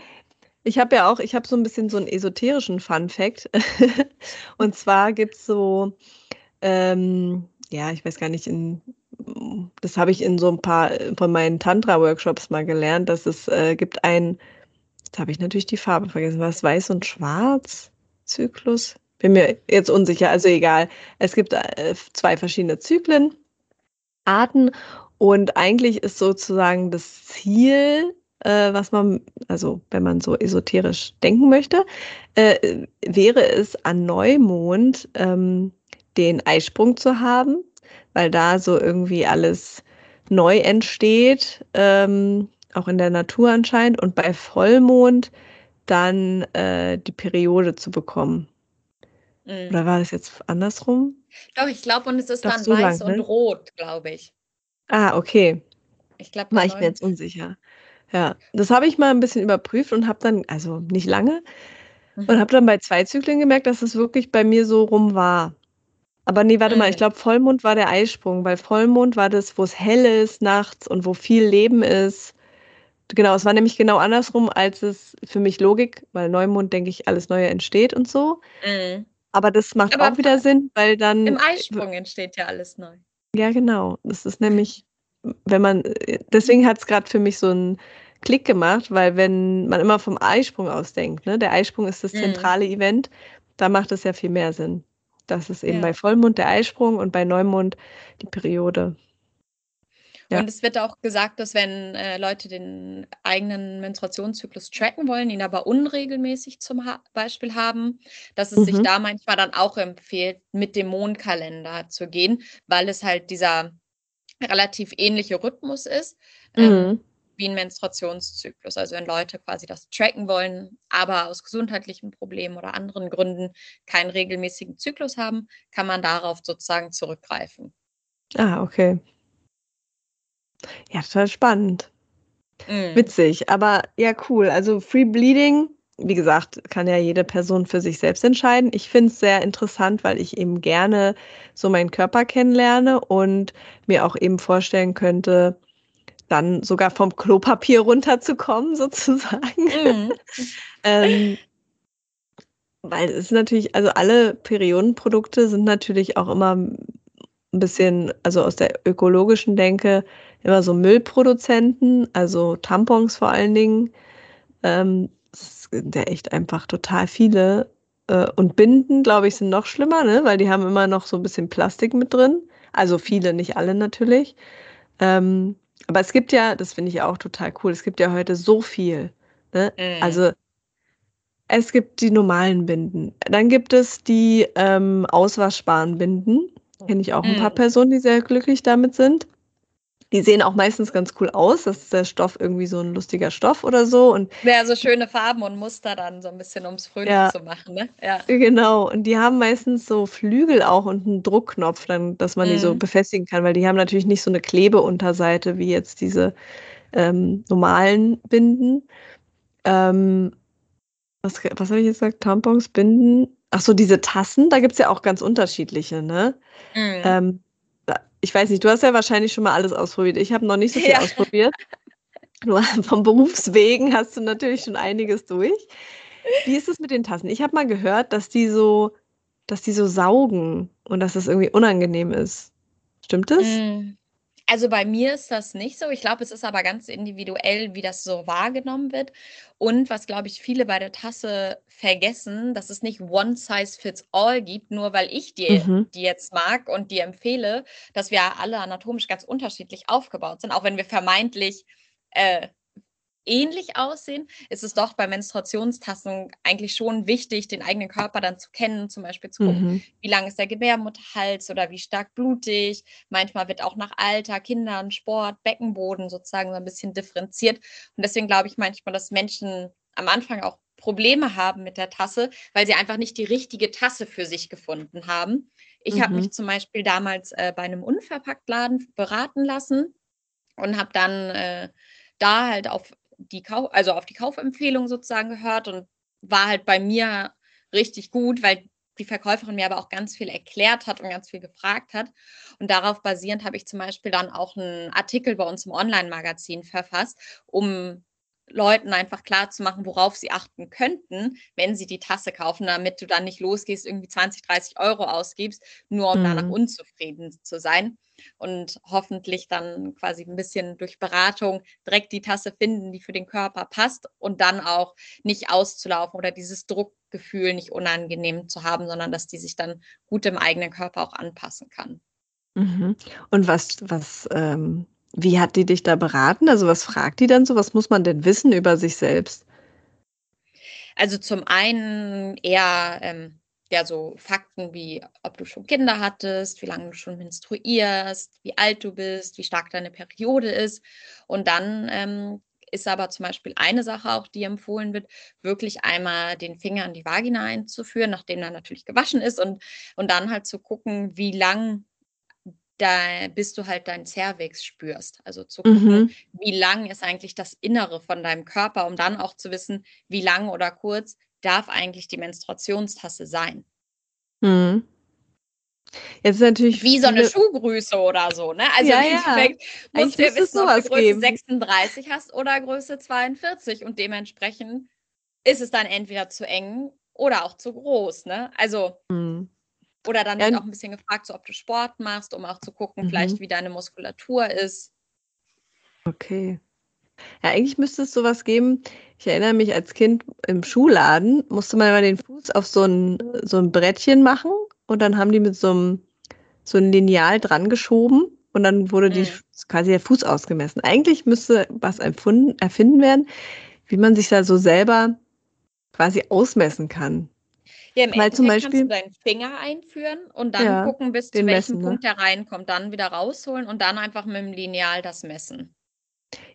Ich habe ja auch, ich habe so ein bisschen so einen esoterischen Fun Fact. Und zwar gibt es so, ähm, ja, ich weiß gar nicht, in das habe ich in so ein paar von meinen Tantra-Workshops mal gelernt, dass es äh, gibt ein, jetzt habe ich natürlich die Farbe vergessen, was weiß und schwarz Zyklus? Bin mir jetzt unsicher, also egal. Es gibt äh, zwei verschiedene Zyklen, Arten und eigentlich ist sozusagen das Ziel, äh, was man, also wenn man so esoterisch denken möchte, äh, wäre es an Neumond ähm, den Eisprung zu haben weil da so irgendwie alles neu entsteht, ähm, auch in der Natur anscheinend, und bei Vollmond dann äh, die Periode zu bekommen. Mhm. Oder war das jetzt andersrum? Doch, ich glaube, und es ist Doch, dann so weiß lang, und ne? rot, glaube ich. Ah, okay. Ich glaube, war ich mir jetzt unsicher. Ja, das habe ich mal ein bisschen überprüft und habe dann, also nicht lange, mhm. und habe dann bei zwei Zyklen gemerkt, dass es wirklich bei mir so rum war. Aber nee, warte mal, ich mhm. glaube, Vollmond war der Eisprung, weil Vollmond war das, wo es hell ist nachts und wo viel Leben ist. Genau, es war nämlich genau andersrum, als es für mich Logik, weil Neumond, denke ich, alles Neue entsteht und so. Mhm. Aber das macht Aber auch wieder Sinn, weil dann. Im Eisprung entsteht ja alles neu. Ja, genau. Das ist nämlich, wenn man, deswegen hat es gerade für mich so einen Klick gemacht, weil wenn man immer vom Eisprung aus denkt, ne, der Eisprung ist das mhm. zentrale mhm. Event, da macht es ja viel mehr Sinn. Das ist eben ja. bei Vollmond der Eisprung und bei Neumond die Periode. Ja. Und es wird auch gesagt, dass wenn äh, Leute den eigenen Menstruationszyklus tracken wollen, ihn aber unregelmäßig zum ha Beispiel haben, dass es mhm. sich da manchmal dann auch empfiehlt, mit dem Mondkalender zu gehen, weil es halt dieser relativ ähnliche Rhythmus ist. Ähm, mhm. Wie ein Menstruationszyklus. Also wenn Leute quasi das tracken wollen, aber aus gesundheitlichen Problemen oder anderen Gründen keinen regelmäßigen Zyklus haben, kann man darauf sozusagen zurückgreifen. Ah, okay. Ja, total spannend. Mm. Witzig, aber ja, cool. Also Free Bleeding, wie gesagt, kann ja jede Person für sich selbst entscheiden. Ich finde es sehr interessant, weil ich eben gerne so meinen Körper kennenlerne und mir auch eben vorstellen könnte, dann sogar vom Klopapier runterzukommen, sozusagen. Mhm. ähm, weil es ist natürlich, also alle Periodenprodukte sind natürlich auch immer ein bisschen, also aus der ökologischen Denke, immer so Müllproduzenten, also Tampons vor allen Dingen. Ähm, sind ja echt einfach total viele. Äh, und Binden, glaube ich, sind noch schlimmer, ne? weil die haben immer noch so ein bisschen Plastik mit drin. Also viele, nicht alle natürlich. Ähm, aber es gibt ja, das finde ich auch total cool, es gibt ja heute so viel. Ne? Mhm. Also es gibt die normalen Binden. Dann gibt es die ähm, auswaschbaren Binden. Kenne ich auch ein paar mhm. Personen, die sehr glücklich damit sind. Die sehen auch meistens ganz cool aus. Das ist der Stoff irgendwie so ein lustiger Stoff oder so. Und ja, so schöne Farben und Muster dann so ein bisschen, ums fröhlich ja, zu machen. Ne? Ja. Genau. Und die haben meistens so Flügel auch und einen Druckknopf, dann, dass man mhm. die so mhm. befestigen kann, weil die haben natürlich nicht so eine Klebeunterseite wie jetzt diese ähm, normalen Binden. Ähm, was, was habe ich jetzt gesagt? Tampons, Binden. Ach so, diese Tassen, da gibt es ja auch ganz unterschiedliche, ne? Mhm. Ähm, ich weiß nicht, du hast ja wahrscheinlich schon mal alles ausprobiert. Ich habe noch nicht so viel ja. ausprobiert. Nur vom Berufswegen hast du natürlich schon einiges durch. Wie ist es mit den Tassen? Ich habe mal gehört, dass die so, dass die so saugen und dass das irgendwie unangenehm ist. Stimmt das? Mm. Also bei mir ist das nicht so. Ich glaube, es ist aber ganz individuell, wie das so wahrgenommen wird. Und was, glaube ich, viele bei der Tasse vergessen, dass es nicht one size fits all gibt, nur weil ich die, mhm. die jetzt mag und die empfehle, dass wir alle anatomisch ganz unterschiedlich aufgebaut sind, auch wenn wir vermeintlich äh, ähnlich aussehen, ist es doch bei Menstruationstassen eigentlich schon wichtig, den eigenen Körper dann zu kennen, zum Beispiel zu gucken, mhm. wie lang ist der Gebärmutterhals oder wie stark blutig. Manchmal wird auch nach Alter, Kindern, Sport, Beckenboden sozusagen so ein bisschen differenziert. Und deswegen glaube ich manchmal, dass Menschen am Anfang auch Probleme haben mit der Tasse, weil sie einfach nicht die richtige Tasse für sich gefunden haben. Ich mhm. habe mich zum Beispiel damals äh, bei einem Unverpacktladen beraten lassen und habe dann äh, da halt auf die Kauf, also auf die Kaufempfehlung sozusagen gehört und war halt bei mir richtig gut, weil die Verkäuferin mir aber auch ganz viel erklärt hat und ganz viel gefragt hat. Und darauf basierend habe ich zum Beispiel dann auch einen Artikel bei uns im Online-Magazin verfasst, um Leuten einfach klar zu machen, worauf sie achten könnten, wenn sie die Tasse kaufen, damit du dann nicht losgehst, irgendwie 20, 30 Euro ausgibst, nur um mhm. danach unzufrieden zu sein. Und hoffentlich dann quasi ein bisschen durch Beratung direkt die Tasse finden, die für den Körper passt und dann auch nicht auszulaufen oder dieses Druckgefühl nicht unangenehm zu haben, sondern dass die sich dann gut im eigenen Körper auch anpassen kann. Mhm. Und was, was ähm wie hat die dich da beraten? Also was fragt die dann so? Was muss man denn wissen über sich selbst? Also zum einen eher ähm, ja so Fakten wie, ob du schon Kinder hattest, wie lange du schon menstruierst, wie alt du bist, wie stark deine Periode ist. Und dann ähm, ist aber zum Beispiel eine Sache auch, die empfohlen wird, wirklich einmal den Finger in die Vagina einzuführen, nachdem er natürlich gewaschen ist und, und dann halt zu gucken, wie lang da, bis du halt deinen Cervix spürst. Also zu gucken, mhm. wie lang ist eigentlich das Innere von deinem Körper, um dann auch zu wissen, wie lang oder kurz darf eigentlich die Menstruationstasse sein. Mhm. Jetzt natürlich wie so eine Schuhgröße oder so, ne? Also ja, im Endeffekt ja. musst du wissen, ob du Größe geben. 36 hast oder Größe 42 und dementsprechend ist es dann entweder zu eng oder auch zu groß, ne? Also mhm. Oder dann wird auch ein bisschen gefragt, so, ob du Sport machst, um auch zu gucken, mhm. vielleicht wie deine Muskulatur ist. Okay. Ja, eigentlich müsste es sowas geben. Ich erinnere mich als Kind im Schuhladen, musste man immer den Fuß auf so ein, so ein Brettchen machen und dann haben die mit so einem, so einem Lineal dran geschoben und dann wurde die, mhm. quasi der Fuß ausgemessen. Eigentlich müsste was erfunden, erfinden werden, wie man sich da so selber quasi ausmessen kann. Ja, im Weil zum Beispiel, kannst du deinen Finger einführen und dann ja, gucken, bis zu welchem messen, ne? Punkt ne? der reinkommt, dann wieder rausholen und dann einfach mit dem Lineal das messen.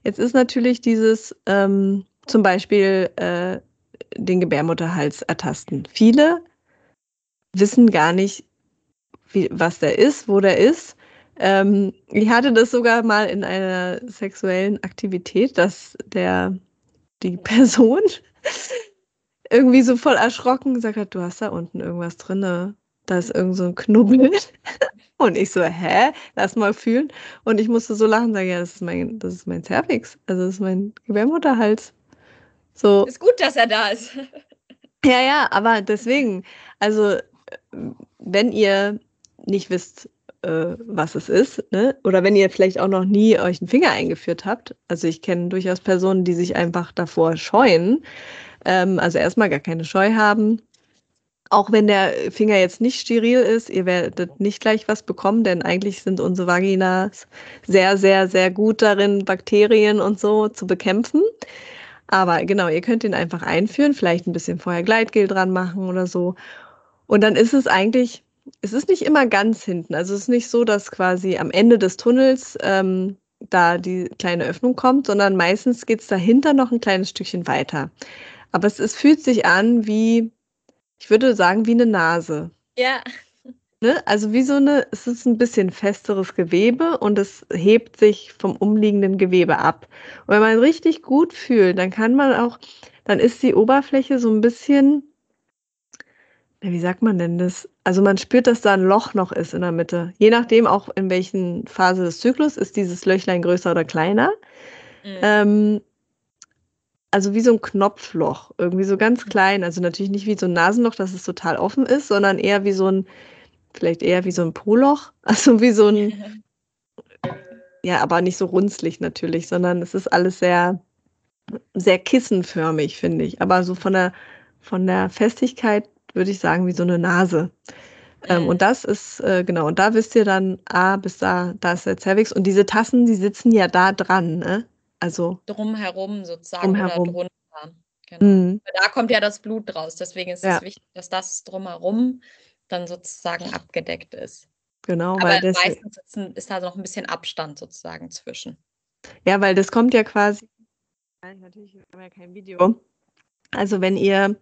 Jetzt ist natürlich dieses ähm, zum Beispiel äh, den Gebärmutterhals ertasten. Viele wissen gar nicht, wie, was der ist, wo der ist. Ähm, ich hatte das sogar mal in einer sexuellen Aktivität, dass der die Person irgendwie so voll erschrocken gesagt hat, du hast da unten irgendwas drin, da ist irgend so ein Knubbel. Und ich so, hä? Lass mal fühlen. Und ich musste so lachen, sagen, ja, das ist mein, das ist mein Cervix. Also das ist mein Gebärmutterhals. So. Ist gut, dass er da ist. Ja, ja, aber deswegen, also wenn ihr nicht wisst, äh, was es ist, ne? oder wenn ihr vielleicht auch noch nie euch einen Finger eingeführt habt, also ich kenne durchaus Personen, die sich einfach davor scheuen, Ähm, also erstmal gar keine Scheu haben. Auch wenn der Finger jetzt nicht steril ist, ihr werdet nicht gleich was bekommen, denn eigentlich sind unsere Vaginas sehr, sehr, sehr gut darin, Bakterien und so zu bekämpfen. Aber genau, ihr könnt ihn einfach einführen, vielleicht ein bisschen vorher Gleitgel dran machen oder so. Und dann ist es eigentlich, es ist nicht immer ganz hinten. Also es ist nicht so, dass quasi am Ende des Tunnels ähm, da die kleine Öffnung kommt, sondern meistens geht es dahinter noch ein kleines Stückchen weiter. Aber es, es fühlt sich an wie ich würde sagen, wie eine Nase. Ja. Ne? Also wie so eine, es ist ein bisschen festeres Gewebe und es hebt sich vom umliegenden Gewebe ab. Und wenn man richtig gut fühlt, dann kann man auch, dann ist die Oberfläche so ein bisschen, wie sagt man denn das? Also man spürt, dass da ein Loch noch ist in der Mitte. Je nachdem auch in welchen Phase des Zyklus ist dieses Löchlein größer oder kleiner. Mhm. Ähm, also wie so ein Knopfloch, irgendwie so ganz mhm. klein. Also natürlich nicht wie so ein Nasenloch, dass es total offen ist, sondern eher wie so ein, vielleicht eher wie so ein Po-Loch. Also wie so ein, ja, aber nicht so runzlig natürlich, sondern es ist alles sehr, sehr kissenförmig, finde ich. Aber so von der, von der Festigkeit würde ich sagen, wie so eine Nase. Ähm, und das ist, äh, genau, und da wisst ihr dann, ah, bis da, da ist der Cervix. Und diese Tassen, die sitzen ja da dran, ne? Also drumherum sozusagen drumherum. oder drunter. Genau. Mhm. Da kommt ja das Blut raus. Deswegen ist ja. es wichtig, dass das drumherum dann sozusagen abgedeckt ist. Genau, Aber weil das meistens ist da noch ein bisschen Abstand sozusagen zwischen. Ja, weil das kommt ja quasi. Natürlich haben wir ja kein Video. Also wenn ihr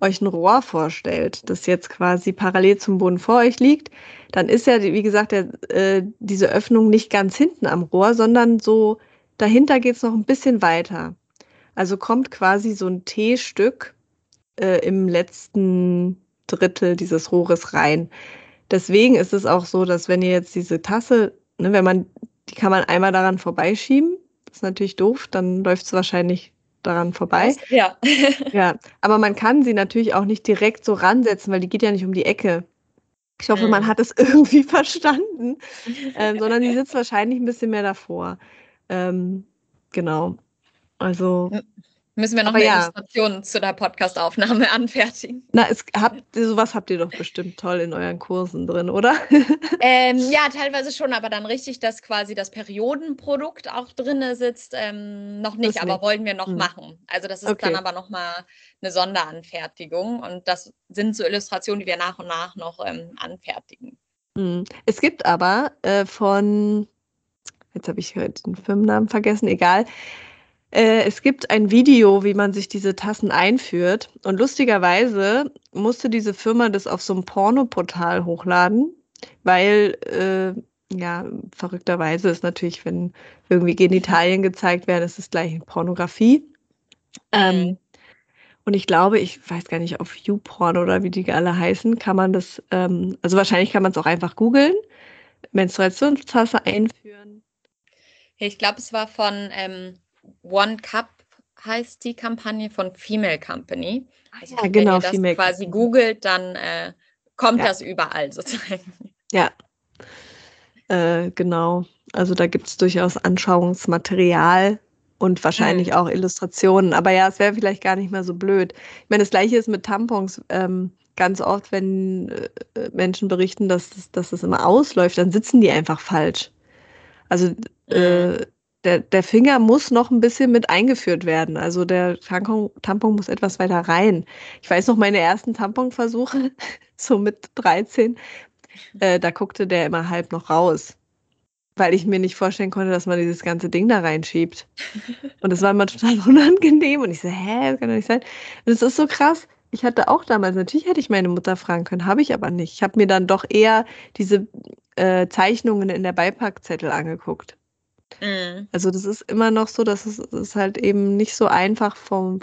euch ein Rohr vorstellt, das jetzt quasi parallel zum Boden vor euch liegt, dann ist ja, wie gesagt, der, äh, diese Öffnung nicht ganz hinten am Rohr, sondern so Dahinter geht es noch ein bisschen weiter. Also kommt quasi so ein T-Stück äh, im letzten Drittel dieses Rohres rein. Deswegen ist es auch so, dass wenn ihr jetzt diese Tasse, ne, wenn man, die kann man einmal daran vorbeischieben. Das ist natürlich doof, dann läuft es wahrscheinlich daran vorbei. Ja. ja. Aber man kann sie natürlich auch nicht direkt so ransetzen, weil die geht ja nicht um die Ecke. Ich hoffe, man mhm. hat es irgendwie verstanden, ähm, sondern die sitzt wahrscheinlich ein bisschen mehr davor. Ähm, genau. Also. Müssen wir noch eine ja. Illustration zu der Podcastaufnahme anfertigen? Na, es, habt, sowas habt ihr doch bestimmt toll in euren Kursen drin, oder? Ähm, ja, teilweise schon, aber dann richtig, dass quasi das Periodenprodukt auch drin sitzt, ähm, noch nicht, das aber nicht. wollen wir noch hm. machen. Also das ist okay. dann aber nochmal eine Sonderanfertigung und das sind so Illustrationen, die wir nach und nach noch ähm, anfertigen. Hm. Es gibt aber äh, von jetzt habe ich den Firmennamen vergessen, egal. Äh, es gibt ein Video, wie man sich diese Tassen einführt. Und lustigerweise musste diese Firma das auf so einem Pornoportal hochladen, weil, äh, ja, verrückterweise ist natürlich, wenn irgendwie Genitalien gezeigt werden, ist es gleich Pornografie. Ähm, mhm. und ich glaube, ich weiß gar nicht, auf YouPorn oder wie die alle heißen, kann man das, ähm, also wahrscheinlich kann man es auch einfach googeln, Menstruationstasse einführen ich glaube, es war von ähm, One Cup heißt die Kampagne von Female Company. Also, ja, genau. Wenn ihr das Female quasi googelt, dann äh, kommt ja. das überall sozusagen. Ja, äh, genau. Also da gibt es durchaus Anschauungsmaterial und wahrscheinlich mhm. auch Illustrationen. Aber ja, es wäre vielleicht gar nicht mehr so blöd. Ich meine, das gleiche ist mit Tampons. Ähm, ganz oft, wenn äh, Menschen berichten, dass, dass es immer ausläuft, dann sitzen die einfach falsch. Also äh, der, der Finger muss noch ein bisschen mit eingeführt werden. Also der Tampon, Tampon muss etwas weiter rein. Ich weiß noch meine ersten Tamponversuche, so mit 13, äh, da guckte der immer halb noch raus. Weil ich mir nicht vorstellen konnte, dass man dieses ganze Ding da reinschiebt. Und das war immer total unangenehm. Und ich so, hä, das kann doch nicht sein. Und es ist so krass. Ich hatte auch damals, natürlich hätte ich meine Mutter fragen können, habe ich aber nicht. Ich habe mir dann doch eher diese äh, Zeichnungen in der Beipackzettel angeguckt. Mhm. Also das ist immer noch so, dass es, es halt eben nicht so einfach vom,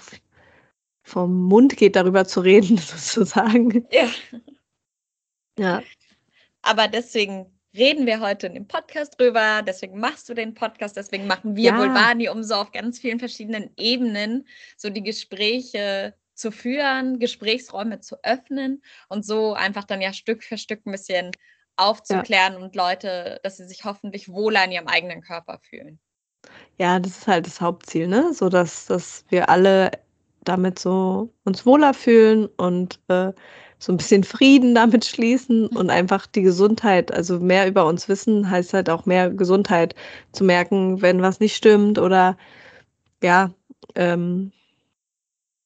vom Mund geht, darüber zu reden, sozusagen. Ja. Ja. Aber deswegen reden wir heute in dem Podcast drüber, deswegen machst du den Podcast, deswegen machen wir ja. Um so auf ganz vielen verschiedenen Ebenen so die Gespräche zu führen, Gesprächsräume zu öffnen und so einfach dann ja Stück für Stück ein bisschen aufzuklären ja. und Leute, dass sie sich hoffentlich wohler in ihrem eigenen Körper fühlen. Ja, das ist halt das Hauptziel, ne? So dass, dass wir alle damit so uns wohler fühlen und äh, so ein bisschen Frieden damit schließen und einfach die Gesundheit, also mehr über uns wissen, heißt halt auch mehr Gesundheit zu merken, wenn was nicht stimmt oder ja, ähm,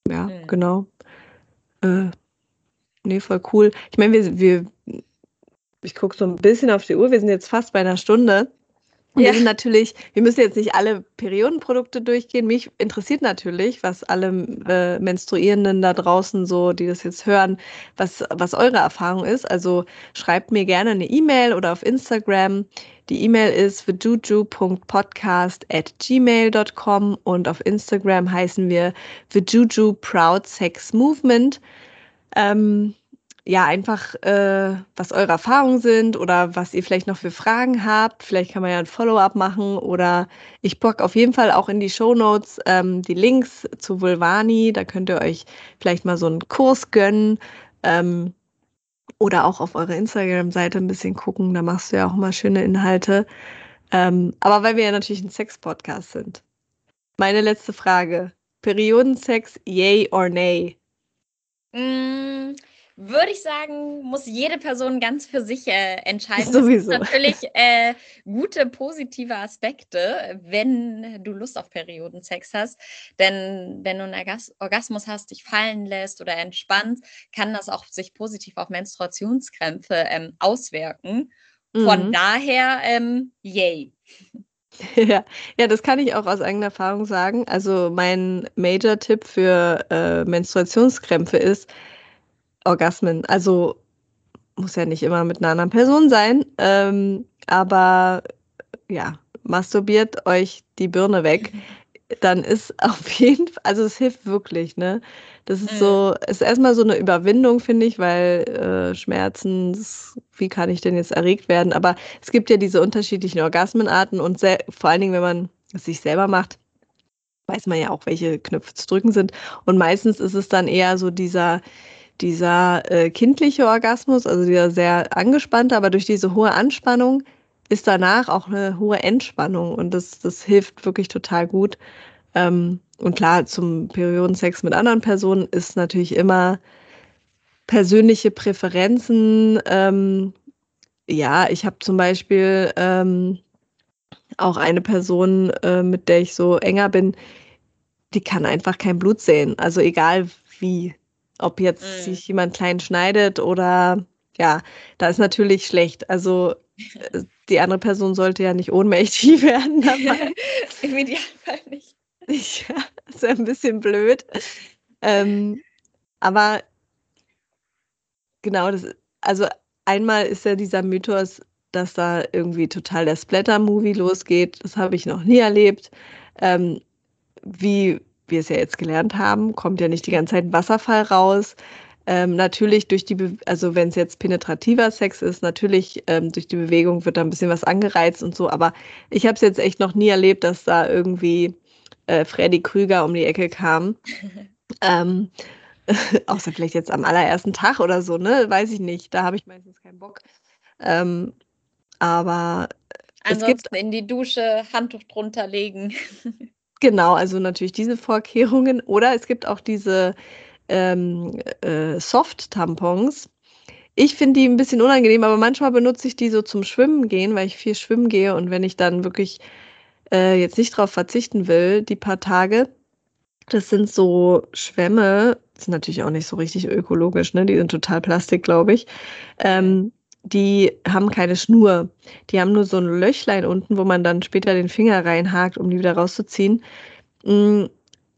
ja, mhm. genau. Äh, nee, voll cool. Ich meine, wir, wir, ich gucke so ein bisschen auf die Uhr, wir sind jetzt fast bei einer Stunde. Und ja. wir sind natürlich, wir müssen jetzt nicht alle Periodenprodukte durchgehen. Mich interessiert natürlich, was alle äh, Menstruierenden da draußen so, die das jetzt hören, was, was eure Erfahrung ist. Also schreibt mir gerne eine E-Mail oder auf Instagram. Die E-Mail ist thejuju.podcast at gmail.com und auf Instagram heißen wir thejuju Proud Sex Movement. Ähm, ja, einfach, äh, was eure Erfahrungen sind oder was ihr vielleicht noch für Fragen habt. Vielleicht kann man ja ein Follow-up machen oder ich bock auf jeden Fall auch in die Show Notes ähm, die Links zu Vulvani. Da könnt ihr euch vielleicht mal so einen Kurs gönnen. Ähm, oder auch auf eurer Instagram-Seite ein bisschen gucken. Da machst du ja auch immer schöne Inhalte. Ähm, aber weil wir ja natürlich ein Sex-Podcast sind. Meine letzte Frage. Periodensex, yay or nay? Mm, würde ich sagen, muss jede Person ganz für sich äh, entscheiden. Sowieso. Natürlich äh, gute, positive Aspekte, wenn du Lust auf Periodensex hast. Denn wenn du einen Orgasmus hast, dich fallen lässt oder entspannst, kann das auch sich positiv auf Menstruationskrämpfe ähm, auswirken. Von mhm. daher, ähm, yay. Ja, ja, das kann ich auch aus eigener Erfahrung sagen. Also mein Major-Tipp für äh, Menstruationskrämpfe ist, Orgasmen. Also muss ja nicht immer mit einer anderen Person sein, ähm, aber ja, masturbiert euch die Birne weg. Dann ist auf jeden Fall, also es hilft wirklich, ne? Das ist so, ist erstmal so eine Überwindung, finde ich, weil äh, Schmerzen, das, wie kann ich denn jetzt erregt werden? Aber es gibt ja diese unterschiedlichen Orgasmenarten und vor allen Dingen, wenn man es sich selber macht, weiß man ja auch, welche Knöpfe zu drücken sind. Und meistens ist es dann eher so dieser, dieser äh, kindliche Orgasmus, also dieser sehr angespannte, aber durch diese hohe Anspannung ist danach auch eine hohe Entspannung und das, das hilft wirklich total gut. Ähm, und klar, zum Periodensex mit anderen Personen ist natürlich immer persönliche Präferenzen. Ähm, ja, ich habe zum Beispiel ähm, auch eine Person, äh, mit der ich so enger bin, die kann einfach kein Blut sehen. Also egal wie. Ob jetzt mhm. sich jemand klein schneidet oder ja, da ist natürlich schlecht. Also äh, die andere Person sollte ja nicht ohnmächtig werden dabei. Im Idealfall nicht. Ja, ist ja ein bisschen blöd. Ähm, aber genau, das, also einmal ist ja dieser Mythos, dass da irgendwie total der Splatter-Movie losgeht. Das habe ich noch nie erlebt. Ähm, wie wir es ja jetzt gelernt haben, kommt ja nicht die ganze Zeit ein Wasserfall raus. Ähm, natürlich durch die, Be also wenn es jetzt penetrativer Sex ist, natürlich ähm, durch die Bewegung wird da ein bisschen was angereizt und so, aber ich habe es jetzt echt noch nie erlebt, dass da irgendwie äh, Freddy Krüger um die Ecke kam. ähm, außer vielleicht jetzt am allerersten Tag oder so, ne? Weiß ich nicht. Da habe ich meistens keinen Bock. Ähm, aber Ansonsten es gibt in die Dusche Handtuch drunter legen. Genau, also natürlich diese Vorkehrungen. Oder es gibt auch diese ähm, äh, Soft-Tampons. Ich finde die ein bisschen unangenehm, aber manchmal benutze ich die so zum Schwimmen gehen, weil ich viel schwimmen gehe und wenn ich dann wirklich äh, jetzt nicht drauf verzichten will, die paar Tage, das sind so Schwämme, sind natürlich auch nicht so richtig ökologisch, ne? Die sind total Plastik, glaube ich. Ähm, die haben keine Schnur. Die haben nur so ein Löchlein unten, wo man dann später den Finger reinhakt, um die wieder rauszuziehen. Mm,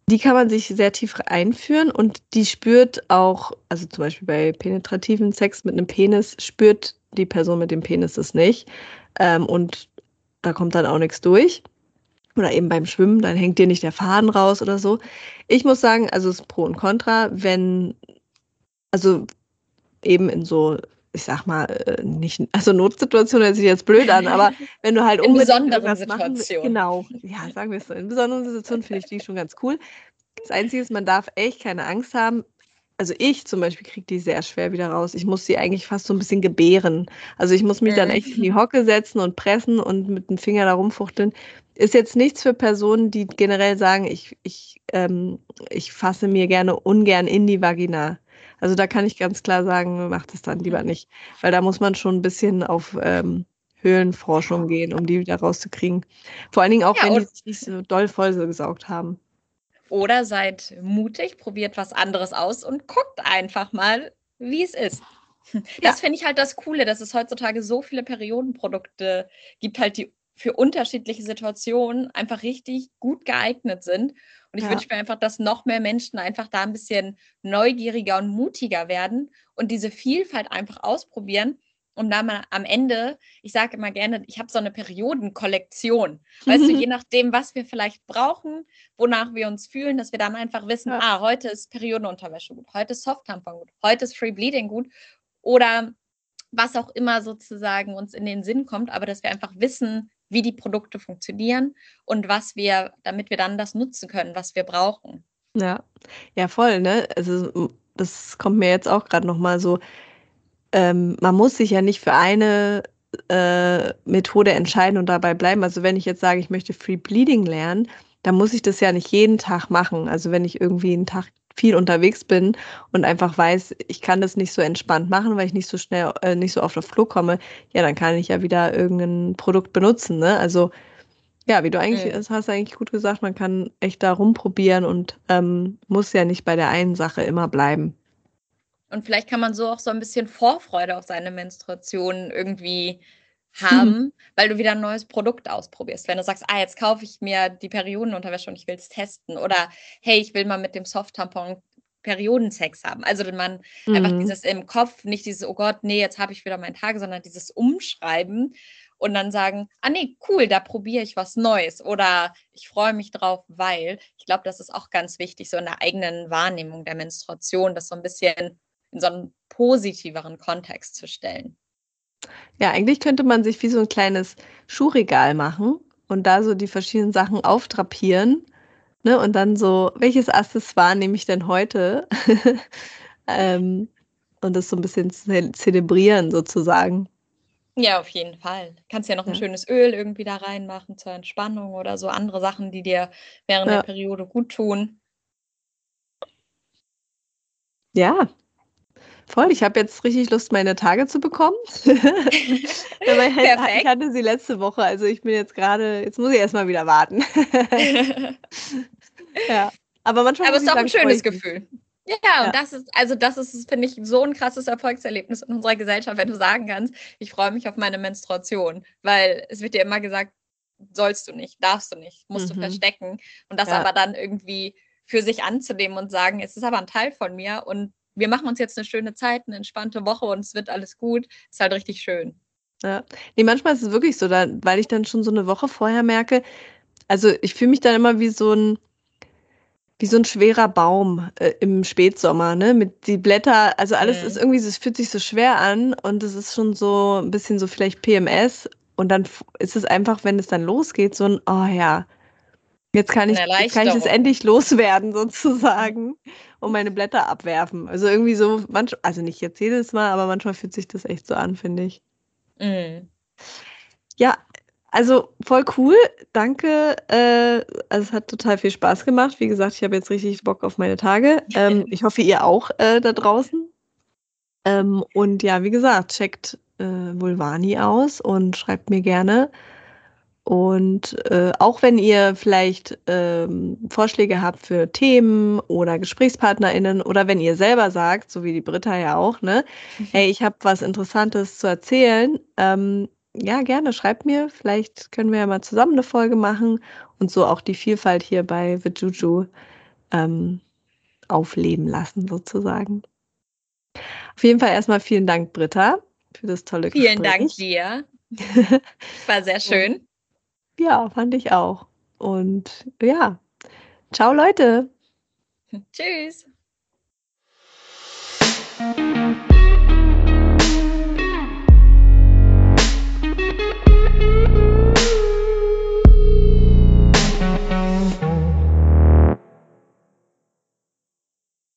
die kann man sich sehr tief einführen und die spürt auch, also zum Beispiel bei penetrativen Sex mit einem Penis, spürt die Person mit dem Penis das nicht. Ähm, und da kommt dann auch nichts durch. Oder eben beim Schwimmen, dann hängt dir nicht der Faden raus oder so. Ich muss sagen, also es ist Pro und Contra, wenn, also eben in so ich sag mal, äh, nicht, also Notsituation hört sich jetzt blöd an, aber wenn du halt in besonderen Situationen. Genau, ja, sagen wir es so. In besonderen Situationen finde ich die schon ganz cool. Das Einzige ist, man darf echt keine Angst haben. Also ich zum Beispiel kriege die sehr schwer wieder raus. Ich muss sie eigentlich fast so ein bisschen gebären. Also ich muss mich dann echt in die Hocke setzen und pressen und mit dem Finger da rumfuchteln. Ist jetzt nichts für Personen, die generell sagen, ich, ich ähm, ich fasse mir gerne ungern in die Vagina. Also da kann ich ganz klar sagen, macht es dann lieber mhm. nicht. Weil da muss man schon ein bisschen auf ähm, Höhlenforschung gehen, um die wieder rauszukriegen. Vor allen Dingen auch, ja, wenn die sich nicht so doll vollgesaugt haben. Oder seid mutig, probiert was anderes aus und guckt einfach mal, wie es ist. Das ja. finde ich halt das Coole, dass es heutzutage so viele Periodenprodukte gibt, halt die für unterschiedliche Situationen einfach richtig gut geeignet sind. Und ich ja. wünsche mir einfach, dass noch mehr Menschen einfach da ein bisschen neugieriger und mutiger werden und diese Vielfalt einfach ausprobieren. Und dann mal am Ende, ich sage immer gerne, ich habe so eine Periodenkollektion. Weißt du, je nachdem, was wir vielleicht brauchen, wonach wir uns fühlen, dass wir dann einfach wissen, ja. ah, heute ist Periodenunterwäsche gut, heute ist Soft-Tampon gut, heute ist Free Bleeding gut. Oder was auch immer sozusagen uns in den Sinn kommt, aber dass wir einfach wissen, wie die Produkte funktionieren und was wir, damit wir dann das nutzen können, was wir brauchen. Ja, ja, voll, ne? Also das kommt mir jetzt auch gerade nochmal so. Ähm, man muss sich ja nicht für eine äh, Methode entscheiden und dabei bleiben. Also wenn ich jetzt sage, ich möchte Free Bleeding lernen, dann muss ich das ja nicht jeden Tag machen. Also wenn ich irgendwie einen Tag viel unterwegs bin und einfach weiß, ich kann das nicht so entspannt machen, weil ich nicht so schnell, äh, nicht so oft auf Flug komme, ja, dann kann ich ja wieder irgendein Produkt benutzen. Ne? Also ja, wie du eigentlich mhm. hast eigentlich gut gesagt, man kann echt da rumprobieren und ähm, muss ja nicht bei der einen Sache immer bleiben. Und vielleicht kann man so auch so ein bisschen Vorfreude auf seine Menstruation irgendwie haben, mhm. weil du wieder ein neues Produkt ausprobierst. Wenn du sagst, ah, jetzt kaufe ich mir die Periodenunterwäsche und ich will es testen. Oder hey, ich will mal mit dem Soft-Tampon Periodensex haben. Also man mhm. einfach dieses im Kopf, nicht dieses, oh Gott, nee, jetzt habe ich wieder meinen Tag, sondern dieses Umschreiben und dann sagen, ah nee, cool, da probiere ich was Neues oder ich freue mich drauf, weil ich glaube, das ist auch ganz wichtig, so in der eigenen Wahrnehmung der Menstruation, das so ein bisschen in so einen positiveren Kontext zu stellen. Ja, eigentlich könnte man sich wie so ein kleines Schuhregal machen und da so die verschiedenen Sachen auftrapieren. Ne? Und dann so, welches Accessoire nehme ich denn heute? ähm, und das so ein bisschen ze zelebrieren sozusagen. Ja, auf jeden Fall. Kannst ja noch ein ja. schönes Öl irgendwie da reinmachen zur Entspannung oder so andere Sachen, die dir während ja. der Periode gut tun. Ja, Voll, ich habe jetzt richtig Lust, meine Tage zu bekommen. ich hatte sie letzte Woche, also ich bin jetzt gerade, jetzt muss ich erstmal wieder warten. ja, aber manchmal. Aber es ist auch ein schönes Gefühl. Ja, ja, und das ist, also das ist, finde ich, so ein krasses Erfolgserlebnis in unserer Gesellschaft, wenn du sagen kannst, ich freue mich auf meine Menstruation, weil es wird dir immer gesagt, sollst du nicht, darfst du nicht, musst mhm. du verstecken. Und das ja. aber dann irgendwie für sich anzunehmen und sagen, es ist aber ein Teil von mir und wir machen uns jetzt eine schöne Zeit, eine entspannte Woche und es wird alles gut, ist halt richtig schön. Ja, nee, manchmal ist es wirklich so, da, weil ich dann schon so eine Woche vorher merke, also ich fühle mich dann immer wie so ein, wie so ein schwerer Baum äh, im Spätsommer, ne? Mit die Blätter, also alles mhm. ist irgendwie, es fühlt sich so schwer an und es ist schon so ein bisschen so vielleicht PMS. Und dann ist es einfach, wenn es dann losgeht, so ein, oh ja, Jetzt kann ich, kann ich es endlich loswerden, sozusagen, und meine Blätter abwerfen. Also irgendwie so, manch, also nicht jetzt jedes Mal, aber manchmal fühlt sich das echt so an, finde ich. Mhm. Ja, also voll cool. Danke. Äh, also es hat total viel Spaß gemacht. Wie gesagt, ich habe jetzt richtig Bock auf meine Tage. Ähm, ich hoffe, ihr auch äh, da draußen. Ähm, und ja, wie gesagt, checkt äh, Vulvani aus und schreibt mir gerne, und äh, auch wenn ihr vielleicht ähm, Vorschläge habt für Themen oder GesprächspartnerInnen oder wenn ihr selber sagt, so wie die Britta ja auch, ne, mhm. hey, ich habe was Interessantes zu erzählen, ähm, ja, gerne, schreibt mir. Vielleicht können wir ja mal zusammen eine Folge machen und so auch die Vielfalt hier bei The Juju ähm, aufleben lassen, sozusagen. Auf jeden Fall erstmal vielen Dank, Britta, für das tolle Gespräch. Vielen Dank dir. War sehr schön. Ja, fand ich auch. Und ja, ciao Leute. Tschüss.